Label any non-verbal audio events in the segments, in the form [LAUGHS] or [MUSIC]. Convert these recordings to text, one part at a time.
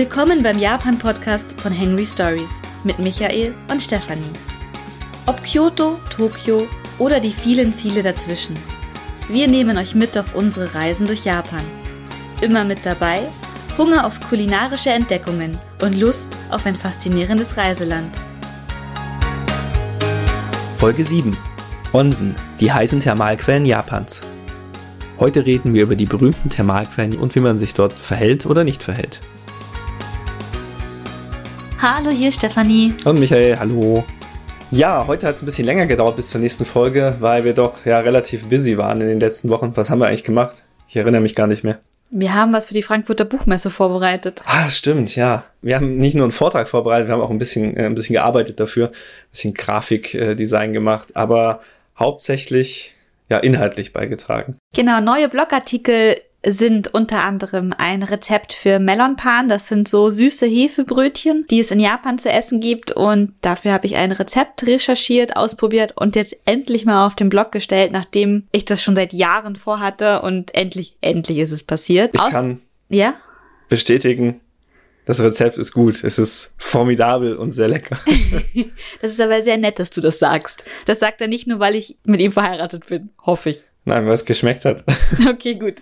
Willkommen beim Japan-Podcast von Henry Stories mit Michael und Stefanie. Ob Kyoto, Tokio oder die vielen Ziele dazwischen. Wir nehmen euch mit auf unsere Reisen durch Japan. Immer mit dabei Hunger auf kulinarische Entdeckungen und Lust auf ein faszinierendes Reiseland. Folge 7. Onsen, die heißen Thermalquellen Japans. Heute reden wir über die berühmten Thermalquellen und wie man sich dort verhält oder nicht verhält. Hallo, hier Stefanie. Und Michael, hallo. Ja, heute hat es ein bisschen länger gedauert bis zur nächsten Folge, weil wir doch ja relativ busy waren in den letzten Wochen. Was haben wir eigentlich gemacht? Ich erinnere mich gar nicht mehr. Wir haben was für die Frankfurter Buchmesse vorbereitet. Ah, stimmt, ja. Wir haben nicht nur einen Vortrag vorbereitet, wir haben auch ein bisschen, äh, ein bisschen gearbeitet dafür, ein bisschen Grafikdesign gemacht, aber hauptsächlich ja inhaltlich beigetragen. Genau, neue Blogartikel sind unter anderem ein Rezept für Melonpan. Das sind so süße Hefebrötchen, die es in Japan zu essen gibt. Und dafür habe ich ein Rezept recherchiert, ausprobiert und jetzt endlich mal auf den Blog gestellt, nachdem ich das schon seit Jahren vorhatte. Und endlich, endlich ist es passiert. Ich Aus kann ja? bestätigen, das Rezept ist gut. Es ist formidabel und sehr lecker. [LAUGHS] Das ist aber sehr nett, dass du das sagst. Das sagt er nicht nur, weil ich mit ihm verheiratet bin, hoffe ich. Nein, weil es geschmeckt hat. [LAUGHS] Okay, gut.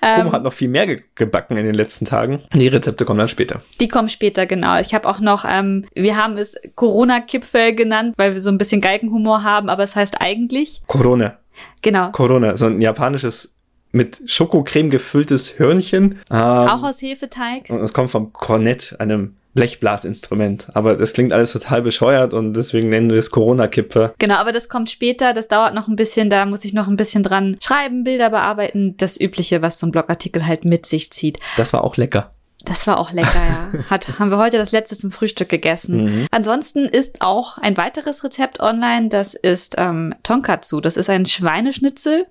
Kumo Ähm, hat noch viel mehr ge gebacken in den letzten Tagen. Die Rezepte kommen dann später. Die kommen später, genau. Ich habe auch noch, ähm, wir haben es Corona-Kipfel genannt, weil wir so ein bisschen Geigenhumor haben, aber es heißt eigentlich, Corona. genau, Corona, so ein japanisches mit Schokocreme gefülltes Hörnchen. Ähm, auch aus Hefeteig. und es kommt vom Kornett, einem Blechblasinstrument. Aber das klingt alles total bescheuert und deswegen nennen wir es Corona-Kipfer. Genau, aber das kommt später, das dauert noch ein bisschen, da muss ich noch ein bisschen dran schreiben, Bilder bearbeiten, das Übliche, was so ein Blogartikel halt mit sich zieht. Das war auch lecker. Das war auch lecker, ja. [LAUGHS] Hat, haben wir heute das letzte zum Frühstück gegessen. Mhm. Ansonsten ist auch ein weiteres Rezept online, das ist ähm, Tonkatsu. Das ist ein Schweineschnitzel.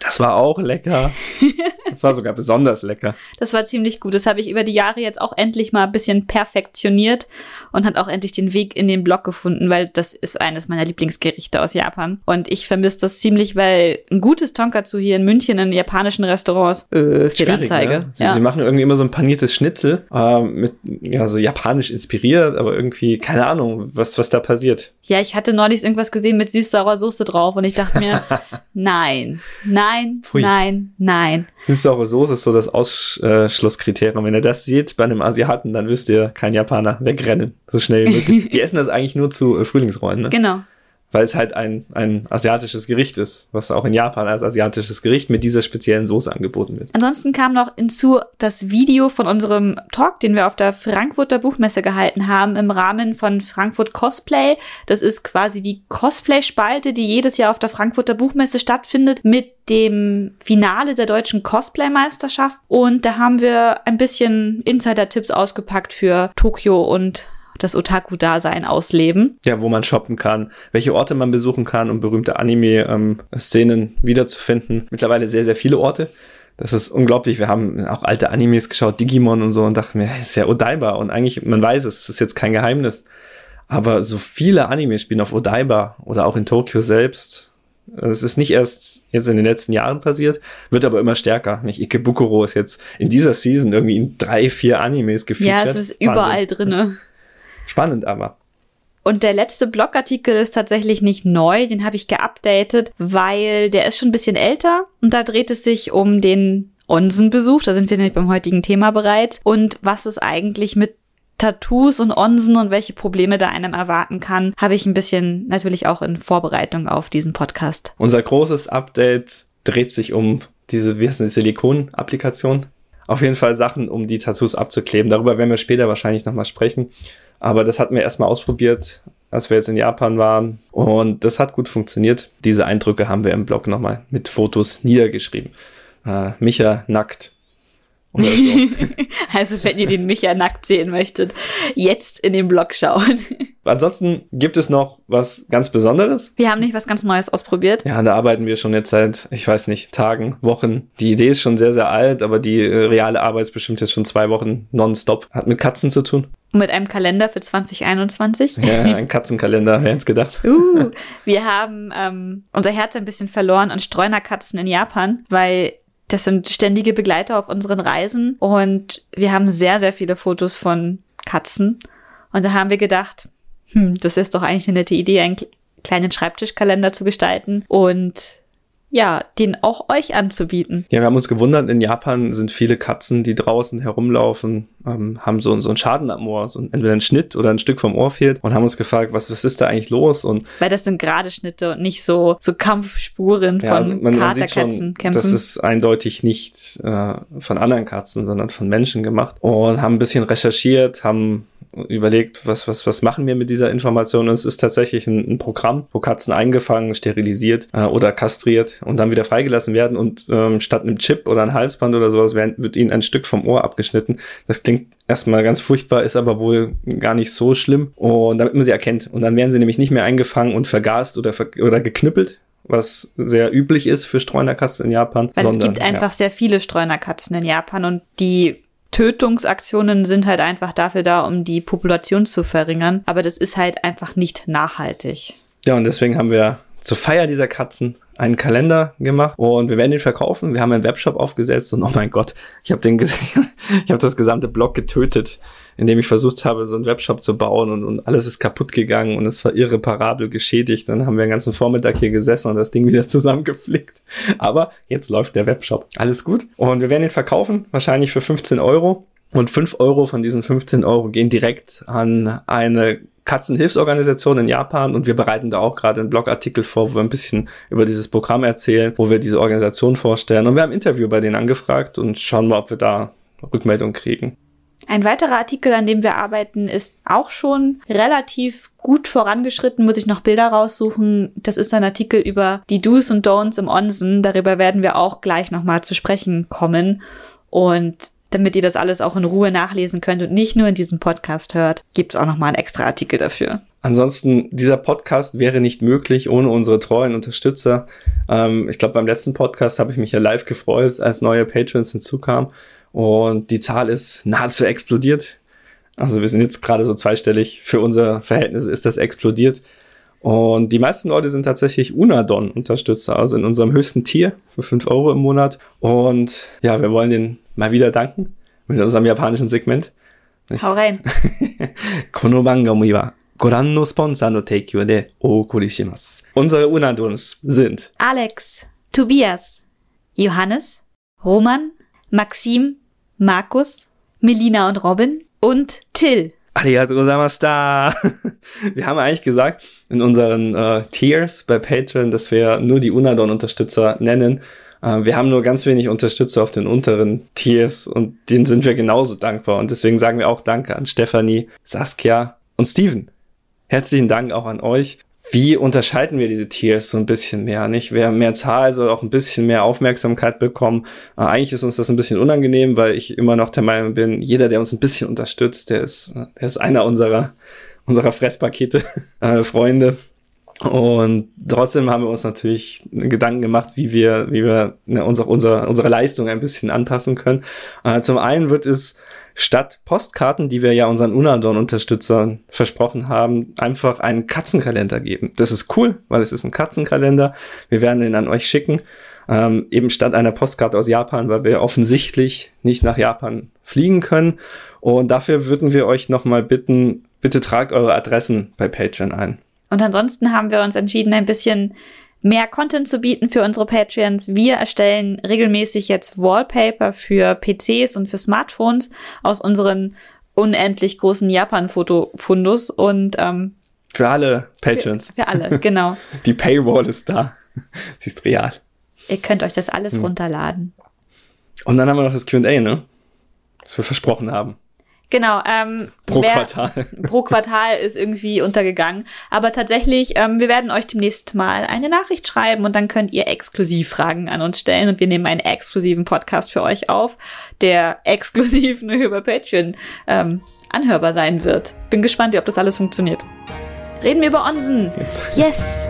Das war auch lecker. [LAUGHS] Das war sogar besonders lecker. Das war ziemlich gut. Das habe ich über die Jahre jetzt auch endlich mal ein bisschen perfektioniert und hat auch endlich den Weg in den Blog gefunden, weil das ist eines meiner Lieblingsgerichte aus Japan. Und ich vermisse das ziemlich, weil ein gutes Tonkatsu hier in München in japanischen Restaurants, äh, Fehlanzeige. ne? Sie, Ja. sie machen irgendwie immer so ein paniertes Schnitzel, ähm, mit, ja, so japanisch inspiriert, aber irgendwie, keine Ahnung, was, was da passiert. ja, ich hatte neulich irgendwas gesehen mit süß-saurer Soße drauf und ich dachte mir, [LAUGHS] nein, nein, Pfui. nein, nein. Süß-saure Soße ist so das Ausschlusskriterium. Wenn ihr das seht bei einem Asiaten, dann wisst ihr, kein Japaner, wegrennen. So schnell wie möglich. [LAUGHS] Die essen das eigentlich nur zu äh, Frühlingsrollen, ne? Genau. Weil es halt ein, ein asiatisches Gericht ist, was auch in Japan als asiatisches Gericht mit dieser speziellen Soße angeboten wird. Ansonsten kam noch hinzu das Video von unserem Talk, den wir auf der Frankfurter Buchmesse gehalten haben, im Rahmen von Frankfurt Cosplay. Das ist quasi die Cosplay-Spalte, die jedes Jahr auf der Frankfurter Buchmesse stattfindet, mit dem Finale der deutschen Cosplay-Meisterschaft. Und da haben wir ein bisschen Insider-Tipps ausgepackt für Tokio und das Otaku-Dasein ausleben. Ja, wo man shoppen kann, welche Orte man besuchen kann, um berühmte Anime-Szenen wiederzufinden. Mittlerweile sehr, sehr viele Orte. Das ist unglaublich. Wir haben auch alte Animes geschaut, Digimon und so, und dachten mir, ist ja Odaiba. Und eigentlich, man weiß es, es ist jetzt kein Geheimnis. Aber so viele Anime spielen auf Odaiba oder auch in Tokio selbst. Es ist nicht erst jetzt in den letzten Jahren passiert, wird aber immer stärker. Nicht Ikebukuro ist jetzt in dieser Season irgendwie in drei, vier Animes gefeatured. Ja, es ist überall Wahnsinn. drinne. [LAUGHS] Spannend aber. Und der letzte Blogartikel ist tatsächlich nicht neu, den habe ich geupdatet, weil der ist schon ein bisschen älter und da dreht es sich um den Onsenbesuch, da sind wir nämlich beim heutigen Thema bereits und was es eigentlich mit Tattoos und Onsen und welche Probleme da einem erwarten kann, habe ich ein bisschen natürlich auch in Vorbereitung auf diesen Podcast. Unser großes Update dreht sich um diese, wie heißt die Silikon-Applikation. Auf jeden Fall Sachen, um die Tattoos abzukleben. Darüber werden wir später wahrscheinlich nochmal sprechen. Aber das hatten wir erstmal ausprobiert, als wir jetzt in Japan waren. Und das hat gut funktioniert. Diese Eindrücke haben wir im Blog nochmal mit Fotos niedergeschrieben. Äh, Micha nackt. Oder so. [LAUGHS] Also wenn ihr den Micha nackt sehen möchtet, jetzt in den Blog schauen. Ansonsten gibt es noch was ganz Besonderes. Wir haben nicht was ganz Neues ausprobiert. Ja, da arbeiten wir schon jetzt seit, ich weiß nicht, Tagen, Wochen. Die Idee ist schon sehr, sehr alt, aber die reale Arbeit ist bestimmt jetzt schon zwei Wochen nonstop. Hat mit Katzen zu tun. Mit einem Kalender für 2021. Ja, ein Katzenkalender, wer hätte es gedacht. [LAUGHS] Uh, wir haben ähm, unser Herz ein bisschen verloren an Streunerkatzen in Japan, weil Das sind ständige Begleiter auf unseren Reisen und wir haben sehr, sehr viele Fotos von Katzen. Und da haben wir gedacht, hm, das ist doch eigentlich eine nette Idee, einen kleinen Schreibtischkalender zu gestalten und ja, den auch euch anzubieten. Ja, wir haben uns gewundert, in Japan sind viele Katzen, die draußen herumlaufen, ähm, haben so, so einen Schaden am Ohr, so entweder ein Schnitt oder ein Stück vom Ohr fehlt und haben uns gefragt, was, was ist da eigentlich los? Und Weil das sind gerade Schnitte und nicht so, so Kampfspuren ja, von also man, Katerkatzen kämpfen. Das ist eindeutig nicht äh, von anderen Katzen, sondern von Menschen gemacht und haben ein bisschen recherchiert, haben überlegt, was, was, was machen wir mit dieser Information? Und es ist tatsächlich ein, ein Programm, wo Katzen eingefangen, sterilisiert äh, oder kastriert und dann wieder freigelassen werden und ähm, statt einem Chip oder ein Halsband oder sowas wird, wird ihnen ein Stück vom Ohr abgeschnitten. Das klingt erstmal ganz furchtbar, ist aber wohl gar nicht so schlimm. Und damit man sie erkennt. Und dann werden sie nämlich nicht mehr eingefangen und vergast oder, ver oder geknüppelt, was sehr üblich ist für Streunerkatzen in Japan. Weil sondern, es gibt einfach ja. sehr viele Streunerkatzen in Japan und die Tötungsaktionen sind halt einfach dafür da, um die Population zu verringern. Aber das ist halt einfach nicht nachhaltig. Ja, und deswegen haben wir zur Feier dieser Katzen einen Kalender gemacht und wir werden den verkaufen. Wir haben einen Webshop aufgesetzt und oh mein Gott, ich habe den, [LAUGHS] ich habe das gesamte Blog getötet indem ich versucht habe, so einen Webshop zu bauen und, und alles ist kaputt gegangen und es war irreparabel geschädigt. Dann haben wir den ganzen Vormittag hier gesessen und das Ding [LAUGHS] wieder zusammengeflickt. Aber jetzt läuft der Webshop. Alles gut. Und wir werden ihn verkaufen, wahrscheinlich für 15 Euro. Und 5 Euro von diesen 15 Euro gehen direkt an eine Katzenhilfsorganisation in Japan und wir bereiten da auch gerade einen Blogartikel vor, wo wir ein bisschen über dieses Programm erzählen, wo wir diese Organisation vorstellen. Und wir haben ein Interview bei denen angefragt und schauen mal, ob wir da Rückmeldung kriegen. Ein weiterer Artikel, an dem wir arbeiten, ist auch schon relativ gut vorangeschritten, muss ich noch Bilder raussuchen. Das ist ein Artikel über die Do's und Don'ts im Onsen. Darüber werden wir auch gleich nochmal zu sprechen kommen. Und damit ihr das alles auch in Ruhe nachlesen könnt und nicht nur in diesem Podcast hört, gibt es auch nochmal einen extra Artikel dafür. Ansonsten, dieser Podcast wäre nicht möglich ohne unsere treuen Unterstützer. Ähm, ich glaube, beim letzten Podcast habe ich mich ja live gefreut, als neue Patrons hinzukamen. Und die Zahl ist nahezu explodiert. Also wir sind jetzt gerade so zweistellig. Für unser Verhältnis ist das explodiert. Und die meisten Leute sind tatsächlich Unadon-Unterstützer, also in unserem höchsten Tier für 5 Euro im Monat. Und ja, wir wollen denen mal wieder danken mit unserem japanischen Segment. Ich Hau rein. [LAUGHS] Kono bangami sponsor no teikyo de ookori shimasu. Unsere Unadons sind Alex, Tobias, Johannes, Roman, Maxim, Markus, Melina und Robin und Till. Arigato gozaimashita. [LAUGHS] Wir haben eigentlich gesagt in unseren äh, Tiers bei Patreon, dass wir nur die Unadon-Unterstützer nennen. Äh, wir haben nur ganz wenig Unterstützer auf den unteren Tiers und denen sind wir genauso dankbar. Und deswegen sagen wir auch Danke an Stefanie, Saskia und Steven. Herzlichen Dank auch an euch wie unterscheiden wir diese Tiers so ein bisschen mehr, nicht? Wer mehr Zahl soll auch ein bisschen mehr Aufmerksamkeit bekommen. Äh, eigentlich ist uns das ein bisschen unangenehm, weil ich immer noch der Meinung bin, jeder, der uns ein bisschen unterstützt, der ist, der ist einer unserer, unserer Fresspakete, [LAUGHS] äh, Freunde. Und trotzdem haben wir uns natürlich Gedanken gemacht, wie wir, wie wir ne, unsere, unsere, unsere Leistung ein bisschen anpassen können. Äh, zum einen wird es statt Postkarten, die wir ja unseren Unadon-Unterstützern versprochen haben, einfach einen Katzenkalender geben. Das ist cool, weil es ist ein Katzenkalender. Wir werden den an euch schicken. Ähm, eben statt einer Postkarte aus Japan, weil wir offensichtlich nicht nach Japan fliegen können. Und dafür würden wir euch nochmal bitten, bitte tragt eure Adressen bei Patreon ein. Und ansonsten haben wir uns entschieden, ein bisschen mehr Content zu bieten für unsere Patreons. Wir erstellen regelmäßig jetzt Wallpaper für PCs und für Smartphones aus unseren unendlich großen Japan-Foto-Fundus und ähm, für alle Patrons. Für, für alle, genau. [LAUGHS] Die Paywall ist da. [LAUGHS] Sie ist real. Ihr könnt euch das alles hm. runterladen. Und dann haben wir noch das Q&A, ne? Was wir versprochen haben. Genau. Ähm, pro wer, Quartal. [LAUGHS] Pro Quartal ist irgendwie untergegangen. Aber tatsächlich, ähm, wir werden euch demnächst mal eine Nachricht schreiben und dann könnt ihr exklusiv Fragen an uns stellen und wir nehmen einen exklusiven Podcast für euch auf, der [LAUGHS] exklusiv nur über Patreon ähm, anhörbar sein wird. Bin gespannt, ob das alles funktioniert. Reden wir über Onsen. Yes!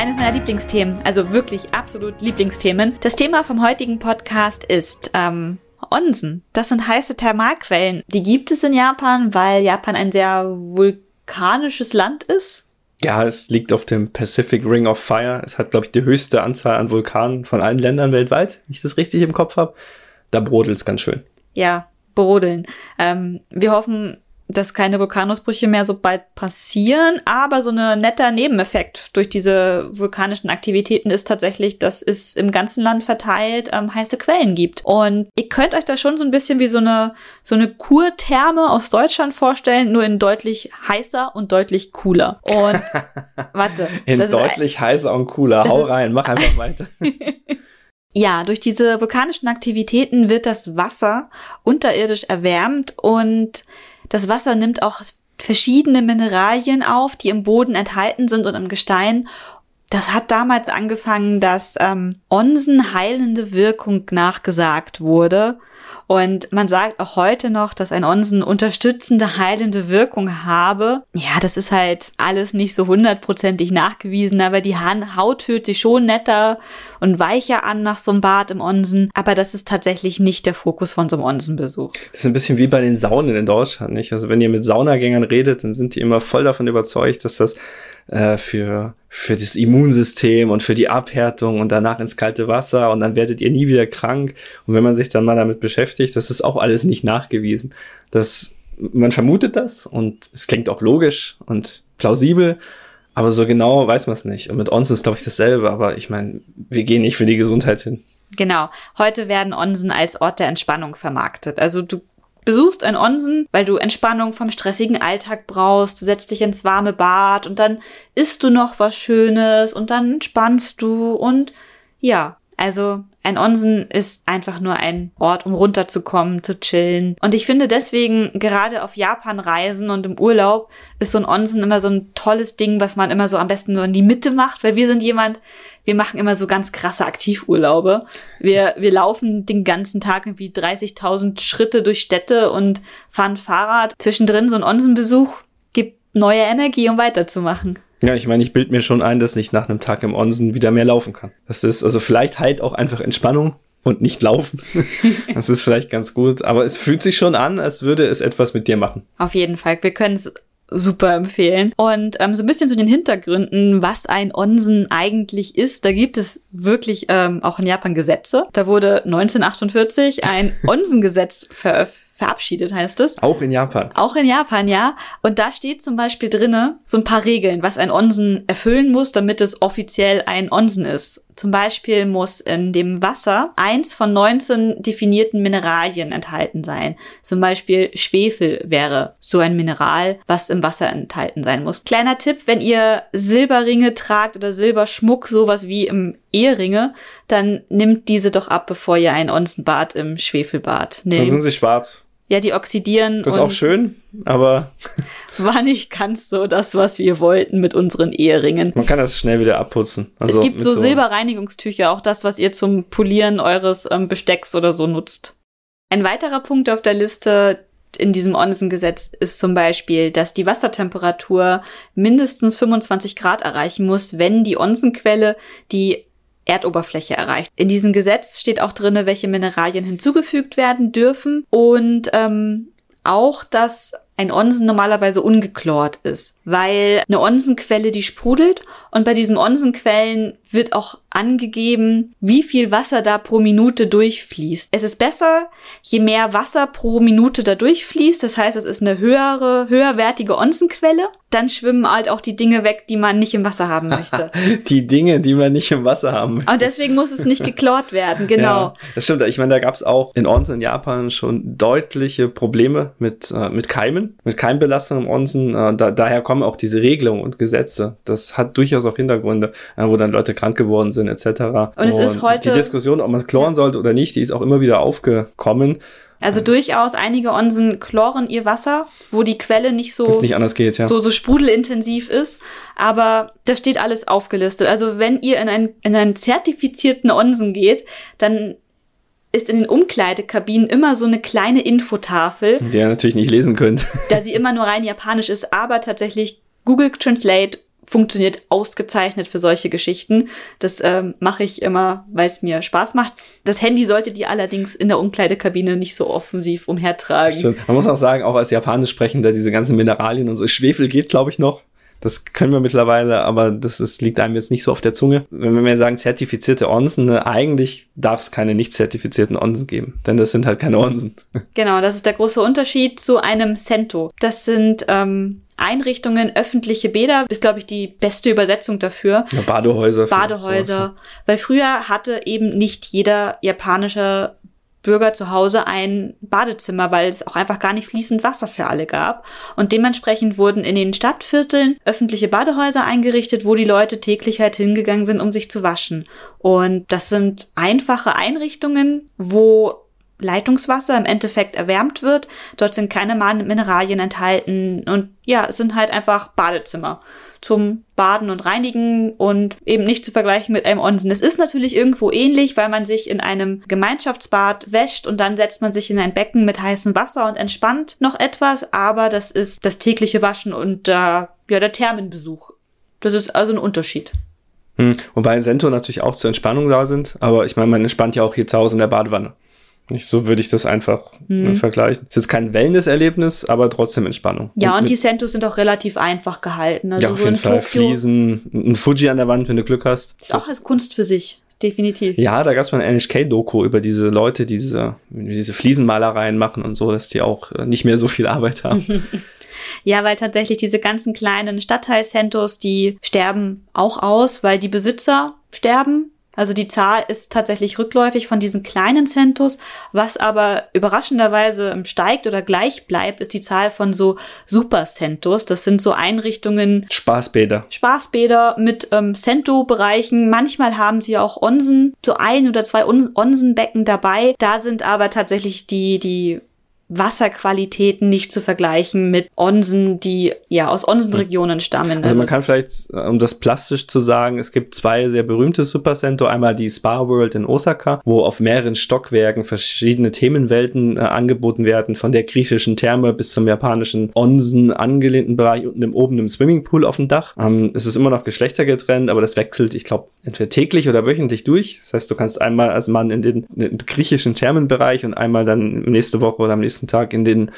Eines meiner Lieblingsthemen, also wirklich absolut Lieblingsthemen. Das Thema vom heutigen Podcast ist ähm, Onsen. Das sind heiße Thermalquellen. Die gibt es in Japan, weil Japan ein sehr vulkanisches Land ist. Ja, es liegt auf dem Pacific Ring of Fire. Es hat, glaube ich, die höchste Anzahl an Vulkanen von allen Ländern weltweit, wenn ich das richtig im Kopf habe. Da brodelt es ganz schön. Ja, brodeln. Ähm, wir hoffen, dass keine Vulkanausbrüche mehr so bald passieren, aber so ein netter Nebeneffekt durch diese vulkanischen Aktivitäten ist tatsächlich, dass es im ganzen Land verteilt ähm, heiße Quellen gibt. Und ihr könnt euch da schon so ein bisschen wie so eine, so eine Kurtherme aus Deutschland vorstellen, nur in deutlich heißer und deutlich cooler. Und [LAUGHS] warte. In deutlich ist, heißer und cooler. Hau rein, mach einfach weiter. [LAUGHS] Ja, durch diese vulkanischen Aktivitäten wird das Wasser unterirdisch erwärmt und das Wasser nimmt auch verschiedene Mineralien auf, die im Boden enthalten sind und im Gestein. Das hat damals angefangen, dass ähm, Onsen heilende Wirkung nachgesagt wurde. Und man sagt auch heute noch, dass ein Onsen unterstützende, heilende Wirkung habe. Ja, das ist halt alles nicht so hundertprozentig nachgewiesen, aber die Haut fühlt sich schon netter und weicher an nach so einem Bad im Onsen. Aber das ist tatsächlich nicht der Fokus von so einem Onsenbesuch. Das ist ein bisschen wie bei den Saunen in Deutschland, nicht? Also wenn ihr mit Saunagängern redet, dann sind die immer voll davon überzeugt, dass das äh, für, für das Immunsystem und für die Abhärtung und danach ins kalte Wasser und dann werdet ihr nie wieder krank. Und wenn man sich dann mal damit beschäftigt, das ist auch alles nicht nachgewiesen. Das, man vermutet das und es klingt auch logisch und plausibel, aber so genau weiß man es nicht. Und mit Onsen ist, glaube ich, dasselbe, aber ich meine, wir gehen nicht für die Gesundheit hin. Genau. Heute werden Onsen als Ort der Entspannung vermarktet. Also du besuchst ein Onsen, weil du Entspannung vom stressigen Alltag brauchst. Du setzt dich ins warme Bad und dann isst du noch was Schönes und dann entspannst du und ja, also ein Onsen ist einfach nur ein Ort, um runterzukommen, zu chillen. Und ich finde deswegen, gerade auf Japan-Reisen und im Urlaub, ist so ein Onsen immer so ein tolles Ding, was man immer so am besten so in die Mitte macht, weil wir sind jemand, wir machen immer so ganz krasse Aktivurlaube. Wir, wir laufen den ganzen Tag irgendwie 30.000 Schritte durch Städte und fahren Fahrrad. Zwischendrin so ein Onsenbesuch gibt neue Energie, um weiterzumachen. Ja, ich meine, ich bild mir schon ein, dass ich nach einem Tag im Onsen wieder mehr laufen kann. Das ist also vielleicht halt auch einfach Entspannung und nicht laufen. [LAUGHS] das ist vielleicht ganz gut, aber es fühlt sich schon an, als würde es etwas mit dir machen. Auf jeden Fall. Wir können es super empfehlen. Und ähm, so ein bisschen zu den Hintergründen, was ein Onsen eigentlich ist. Da gibt es wirklich ähm, auch in Japan Gesetze. Da wurde 1948 ein [LAUGHS] Onsengesetz veröffentlicht verabschiedet, heißt es. Auch in Japan. Auch in Japan, ja. Und da steht zum Beispiel drinne so ein paar Regeln, was ein Onsen erfüllen muss, damit es offiziell ein Onsen ist. Zum Beispiel muss in dem Wasser eins von 19 definierten Mineralien enthalten sein. Zum Beispiel Schwefel wäre so ein Mineral, was im Wasser enthalten sein muss. Kleiner Tipp, wenn ihr Silberringe tragt oder Silberschmuck, sowas wie im Eheringe, dann nimmt diese doch ab, bevor ihr ein Onsenbad im Schwefelbad nehmt. Dann sind sie schwarz. Ja, die oxidieren. Das ist auch schön, aber. [LAUGHS] War nicht ganz so das, was wir wollten mit unseren Eheringen. Man kann das schnell wieder abputzen. Also es gibt so, so Silberreinigungstücher, auch das, was ihr zum Polieren eures ähm, Bestecks oder so nutzt. Ein weiterer Punkt auf der Liste in diesem Onsen-Gesetz ist zum Beispiel, dass die Wassertemperatur mindestens 25 Grad erreichen muss, wenn die Onsenquelle die Erdoberfläche erreicht. In diesem Gesetz steht auch drinne, welche Mineralien hinzugefügt werden dürfen und ähm, auch, dass ein Onsen normalerweise ungeklort ist, weil eine Onsenquelle, die sprudelt und bei diesen Onsenquellen wird auch angegeben, wie viel Wasser da pro Minute durchfließt. Es ist besser, je mehr Wasser pro Minute da durchfließt, das heißt, es ist eine höhere, höherwertige Onsenquelle, dann schwimmen halt auch die Dinge weg, die man nicht im Wasser haben [LAUGHS] möchte. die Dinge, die man nicht im Wasser haben möchte. Und deswegen muss es nicht geklort werden, [LAUGHS] genau. Ja, das stimmt. Ich meine, da gab es auch in Onsen in Japan schon deutliche Probleme mit, äh, mit Keimen, mit Keimbelastung im Onsen. Äh, da, daher kommen auch diese Regelungen und Gesetze. Das hat durchaus auch Hintergründe, äh, wo dann Leute krank geworden sind, etc. Und es ist heute. Die Diskussion, ob man es kloren sollte oder nicht, die ist auch immer wieder aufgekommen. Also durchaus einige Onsen chloren ihr Wasser, wo die Quelle nicht so nicht anders geht, ja. so so sprudelintensiv ist, aber da steht alles aufgelistet. Also wenn ihr in einen in einen zertifizierten Onsen geht, dann ist in den Umkleidekabinen immer so eine kleine Infotafel, die ihr natürlich nicht lesen könnt. [LAUGHS] da sie immer nur rein japanisch ist, aber tatsächlich Google Translate funktioniert ausgezeichnet für solche Geschichten. Das ähm, mache ich immer, weil es mir Spaß macht. Das Handy solltet ihr allerdings in der Umkleidekabine nicht so offensiv umhertragen. Stimmt. Man muss auch sagen, auch als Japanisch sprechender, diese ganzen Mineralien und so. Schwefel geht, glaube ich, noch. Das können wir mittlerweile, aber das ist, liegt einem jetzt nicht so auf der Zunge. Wenn wir sagen, zertifizierte Onsen, ne, eigentlich darf es keine nicht zertifizierten Onsen geben, denn das sind halt keine Onsen. [LAUGHS] Genau, das ist der große Unterschied zu einem Cento. Das sind ähm, Einrichtungen, öffentliche Bäder, ist, glaube ich, die beste Übersetzung dafür. Ja, Badehäuser. Badehäuser. Weil früher hatte eben nicht jeder japanische Bürger zu Hause ein Badezimmer, weil es auch einfach gar nicht fließend Wasser für alle gab. Und dementsprechend wurden in den Stadtvierteln öffentliche Badehäuser eingerichtet, wo die Leute täglich halt hingegangen sind, um sich zu waschen. Und das sind einfache Einrichtungen, wo Leitungswasser im Endeffekt erwärmt wird. Dort sind keine Mineralien enthalten und ja, es sind halt einfach Badezimmer zum Baden und Reinigen und eben nicht zu vergleichen mit einem Onsen. Es ist natürlich irgendwo ähnlich, weil man sich in einem Gemeinschaftsbad wäscht und dann setzt man sich in ein Becken mit heißem Wasser und entspannt noch etwas, aber das ist das tägliche Waschen und äh, ja, der Thermenbesuch. Das ist also ein Unterschied. Hm, wobei Sento natürlich auch zur Entspannung da sind, aber ich meine, man entspannt ja auch hier zu Hause in der Badewanne. Nicht so würde ich das einfach mhm. vergleichen. Es ist kein Wellness-Erlebnis, aber trotzdem Entspannung. Ja, und, und die Sentos sind auch relativ einfach gehalten. Also ja, auf so jeden Fall. Tokio Fliesen, ein Fuji an der Wand, wenn du Glück hast. Ist auch als Kunst für sich. Definitiv. Ja, da gab es mal ein NHK-Doku über diese Leute, die diese, diese Fliesenmalereien machen und so, dass die auch äh, nicht mehr so viel Arbeit [LAUGHS] haben. ja, weil tatsächlich diese ganzen kleinen Stadtteil-Centos, die sterben auch aus, weil die Besitzer sterben also die Zahl ist tatsächlich rückläufig von diesen kleinen Centos. Was aber überraschenderweise steigt oder gleich bleibt, ist die Zahl von so Supercentos. Das sind so Einrichtungen. Spaßbäder. Spaßbäder mit ähm, Cento-Bereichen. Manchmal haben sie auch Onsen, so ein oder zwei Onsenbecken dabei. Da sind aber tatsächlich die, die Wasserqualitäten nicht zu vergleichen mit Onsen, die ja aus Onsenregionen stammen. Also man kann vielleicht, um das plastisch zu sagen, es gibt zwei sehr berühmte Supercenter. Einmal die Spa World in Osaka, wo auf mehreren Stockwerken verschiedene Themenwelten äh, angeboten werden, von der griechischen Therme bis zum japanischen Onsen angelehnten Bereich und im, oben im Swimmingpool auf dem Dach. Ähm, es ist immer noch geschlechtergetrennt, aber das wechselt, ich glaube, entweder täglich oder wöchentlich durch. Das heißt, du kannst einmal als Mann in den, in den griechischen Thermenbereich und einmal dann nächste Woche oder am nächsten Tag in den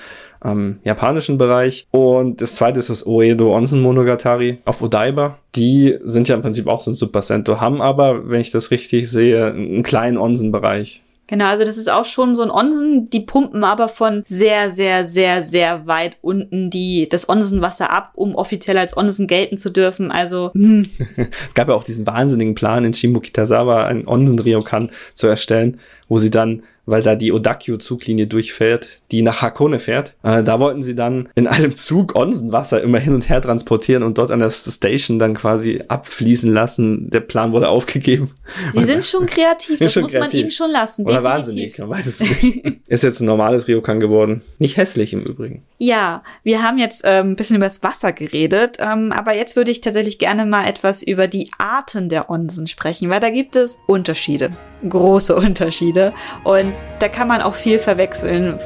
ähm, japanischen Bereich. Und das zweite ist das Oedo Onsen Monogatari auf Odaiba. Die sind ja im Prinzip auch so ein Super Cento, haben aber, wenn ich das richtig sehe, einen kleinen Onsen-Bereich. Genau, also das ist auch schon so ein Onsen, die pumpen aber von sehr, sehr, sehr, sehr weit unten die, das Onsenwasser ab, um offiziell als Onsen gelten zu dürfen. Also. Hm. [LAUGHS] es gab ja auch diesen wahnsinnigen Plan in Shimokitazawa, ein Onsen-Ryokan zu erstellen, wo sie dann weil da die Odakyu-Zuglinie durchfährt, die nach Hakone fährt. Äh, da wollten sie dann in einem Zug Onsenwasser immer hin und her transportieren und dort an der Station dann quasi abfließen lassen. Der Plan wurde aufgegeben. Sie sind schon kreativ, [LAUGHS] das schon muss kreativ. man ihnen schon lassen. Oder wahnsinnig, man weiß es nicht. [LAUGHS] Ist jetzt ein normales Ryokan geworden. Nicht hässlich im Übrigen. Ja, wir haben jetzt ähm, ein bisschen über das Wasser geredet, ähm, aber jetzt würde ich tatsächlich gerne mal etwas über die Arten der Onsen sprechen, weil da gibt es Unterschiede große Unterschiede und da kann man auch viel verwechseln.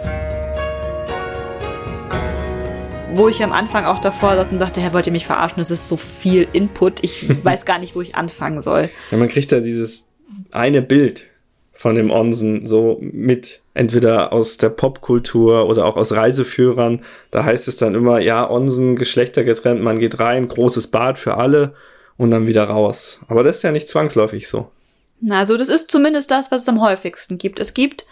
Wo ich am Anfang auch davor saß und dachte, Herr, wollt ihr mich verarschen? Es ist so viel Input. Ich [LAUGHS] weiß gar nicht, wo ich anfangen soll. Ja, man kriegt da dieses eine Bild von dem Onsen so mit, entweder aus der Popkultur oder auch aus Reiseführern. Da heißt es dann immer, ja, Onsen, geschlechtergetrennt, man geht rein, großes Bad für alle und dann wieder raus. Aber das ist ja nicht zwangsläufig so. Also das ist zumindest das, was es am häufigsten gibt. Es gibt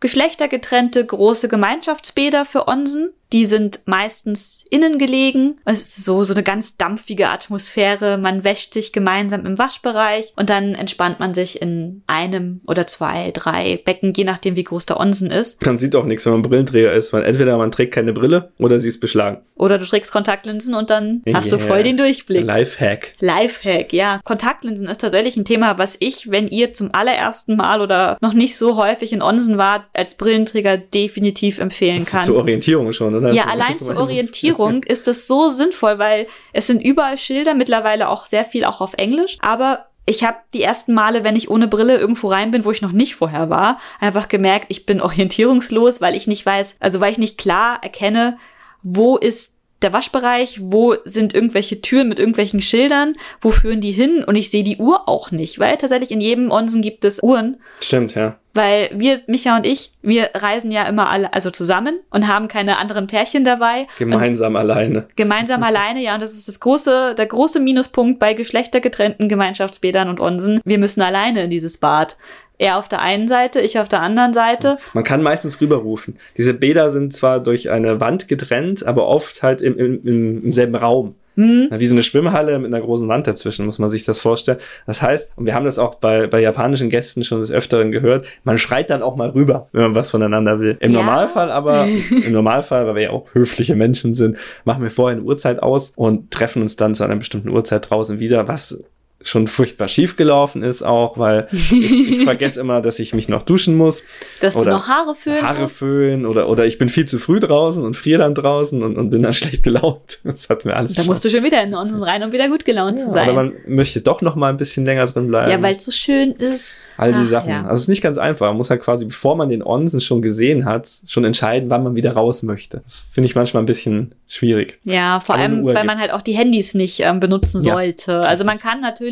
geschlechtergetrennte große Gemeinschaftsbäder für Onsen. Die sind meistens innen gelegen. Es ist so, so eine ganz dampfige Atmosphäre. Man wäscht sich gemeinsam im Waschbereich und dann entspannt man sich in einem oder zwei, drei Becken, je nachdem, wie groß der Onsen ist. Man sieht auch nichts, wenn man Brillenträger ist, weil entweder man trägt keine Brille oder sie ist beschlagen. Oder du trägst Kontaktlinsen und dann yeah. hast du voll den Durchblick. Lifehack. Lifehack, ja. Kontaktlinsen ist tatsächlich ein Thema, was ich, wenn ihr zum allerersten Mal oder noch nicht so häufig in Onsen wart, als Brillenträger definitiv empfehlen kann. Zur Orientierung schon, oder? Ja, allein zur Orientierung [LAUGHS] ist es so sinnvoll, weil es sind überall Schilder, mittlerweile auch sehr viel auch auf Englisch, aber ich habe die ersten Male, wenn ich ohne Brille irgendwo rein bin, wo ich noch nicht vorher war, einfach gemerkt, ich bin orientierungslos, weil ich nicht weiß, also weil ich nicht klar erkenne, wo ist der Waschbereich, wo sind irgendwelche Türen mit irgendwelchen Schildern, wo führen die hin und ich sehe die Uhr auch nicht, weil tatsächlich in jedem Onsen gibt es Uhren. Stimmt, ja. Weil wir, Micha und ich, wir reisen ja immer alle, also zusammen und haben keine anderen Pärchen dabei. Gemeinsam und alleine. Gemeinsam alleine, ja, und das ist das große, der große Minuspunkt bei geschlechtergetrennten Gemeinschaftsbädern und Onsen. Wir müssen alleine in dieses Bad. Er auf der einen Seite, ich auf der anderen Seite. Man kann meistens rüberrufen. Diese Bäder sind zwar durch eine Wand getrennt, aber oft halt im, im, im selben Raum. Mhm. Wie so eine Schwimmhalle mit einer großen Wand dazwischen, muss man sich das vorstellen. Das heißt, und wir haben das auch bei, bei japanischen Gästen schon des Öfteren gehört, man schreit dann auch mal rüber, wenn man was voneinander will. Im ja. Normalfall aber, [LAUGHS] im Normalfall, weil wir ja auch höfliche Menschen sind, machen wir vorher eine Uhrzeit aus und treffen uns dann zu einer bestimmten Uhrzeit draußen wieder, was schon furchtbar schief gelaufen ist auch, weil [LAUGHS] ich, ich vergesse immer, dass ich mich noch duschen muss. Dass du noch Haare föhnen Haare musst. föhnen oder, oder ich bin viel zu früh draußen und friere dann draußen und, und bin dann [LAUGHS] schlecht gelaunt. Das hat mir alles Da musst du schon wieder in uns rein, um wieder gut gelaunt ja, zu sein. Oder man möchte doch noch mal ein bisschen länger drin bleiben. Ja, weil es so schön ist. All die Ach, Sachen. Ja. Also es ist nicht ganz einfach. Man muss halt quasi, bevor man den Onsen schon gesehen hat, schon entscheiden, wann man wieder raus möchte. Das finde ich manchmal ein bisschen schwierig. Ja, vor Aber allem, weil man halt auch die Handys nicht ähm, benutzen ja, sollte. Also man kann natürlich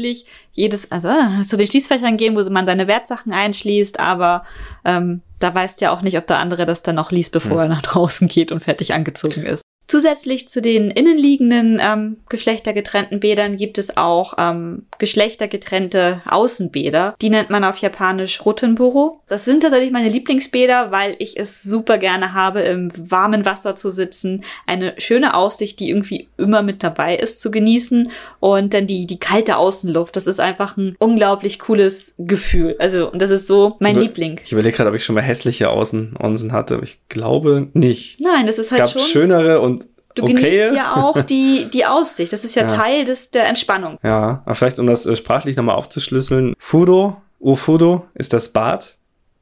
jedes, also äh, zu den Schließfächern gehen, wo man seine Wertsachen einschließt, aber ähm, da weißt ja auch nicht, ob der andere das dann noch liest, bevor hm. er nach draußen geht und fertig angezogen ist. Zusätzlich zu den innenliegenden ähm, geschlechtergetrennten Bädern gibt es auch ähm, geschlechtergetrennte Außenbäder. Die nennt man auf Japanisch Rotenburo. Das sind tatsächlich meine Lieblingsbäder, weil ich es super gerne habe, im warmen Wasser zu sitzen, eine schöne Aussicht, die irgendwie immer mit dabei ist, zu genießen und dann die, die kalte Außenluft. Das ist einfach ein unglaublich cooles Gefühl. Also, und das ist so mein ich Liebling. Ich überlege gerade, ob ich schon mal hässliche Außen Onsen hatte, aber ich glaube nicht. Nein, das ist halt es gab schon schönere und Du okay. genießt ja auch die, die Aussicht. Das ist ja, ja, Teil des, der Entspannung. Ja, aber vielleicht um das äh, sprachlich nochmal aufzuschlüsseln. Fudo, Ufudo ist das Bad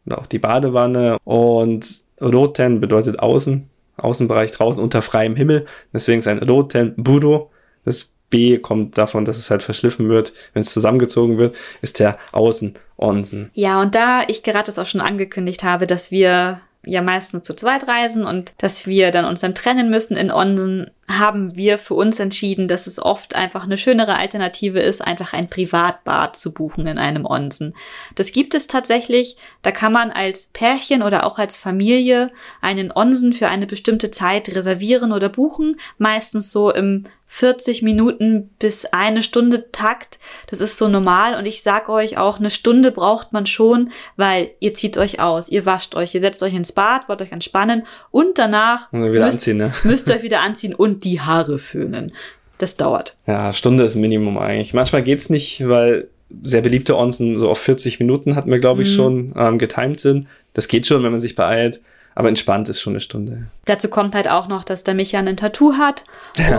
und auch die Badewanne und Roten bedeutet außen, Außenbereich draußen unter freiem Himmel. Deswegen ist ein Roten Budo. Das B kommt davon, dass es halt verschliffen wird, wenn es zusammengezogen wird, ist der Außen-Onsen. Ja, und da ich gerade das auch schon angekündigt habe, dass wir ja meistens zu zweit reisen und dass wir dann uns dann trennen müssen in Onsen, haben wir für uns entschieden, dass es oft einfach eine schönere Alternative ist, einfach ein Privatbad zu buchen in einem Onsen. Das gibt es tatsächlich, da kann man als Pärchen oder auch als Familie einen Onsen für eine bestimmte Zeit reservieren oder buchen, meistens so im 40 Minuten bis eine Stunde Takt. Das ist so normal und ich sag euch auch, eine Stunde braucht man schon, weil ihr zieht euch aus, ihr wascht euch, ihr setzt euch ins Bad, wollt euch entspannen und danach müsst, anziehen, ne? [LAUGHS] müsst ihr euch wieder anziehen und die Haare föhnen. Das dauert. Ja, Stunde ist Minimum eigentlich. Manchmal geht's nicht, weil sehr beliebte Onsen so auf 40 Minuten hatten wir, glaube ich, mhm. schon ähm, getimed sind. Das geht schon, wenn man sich beeilt. Aber entspannt ist schon eine Stunde. Dazu kommt halt auch noch, dass der Micha ein Tattoo hat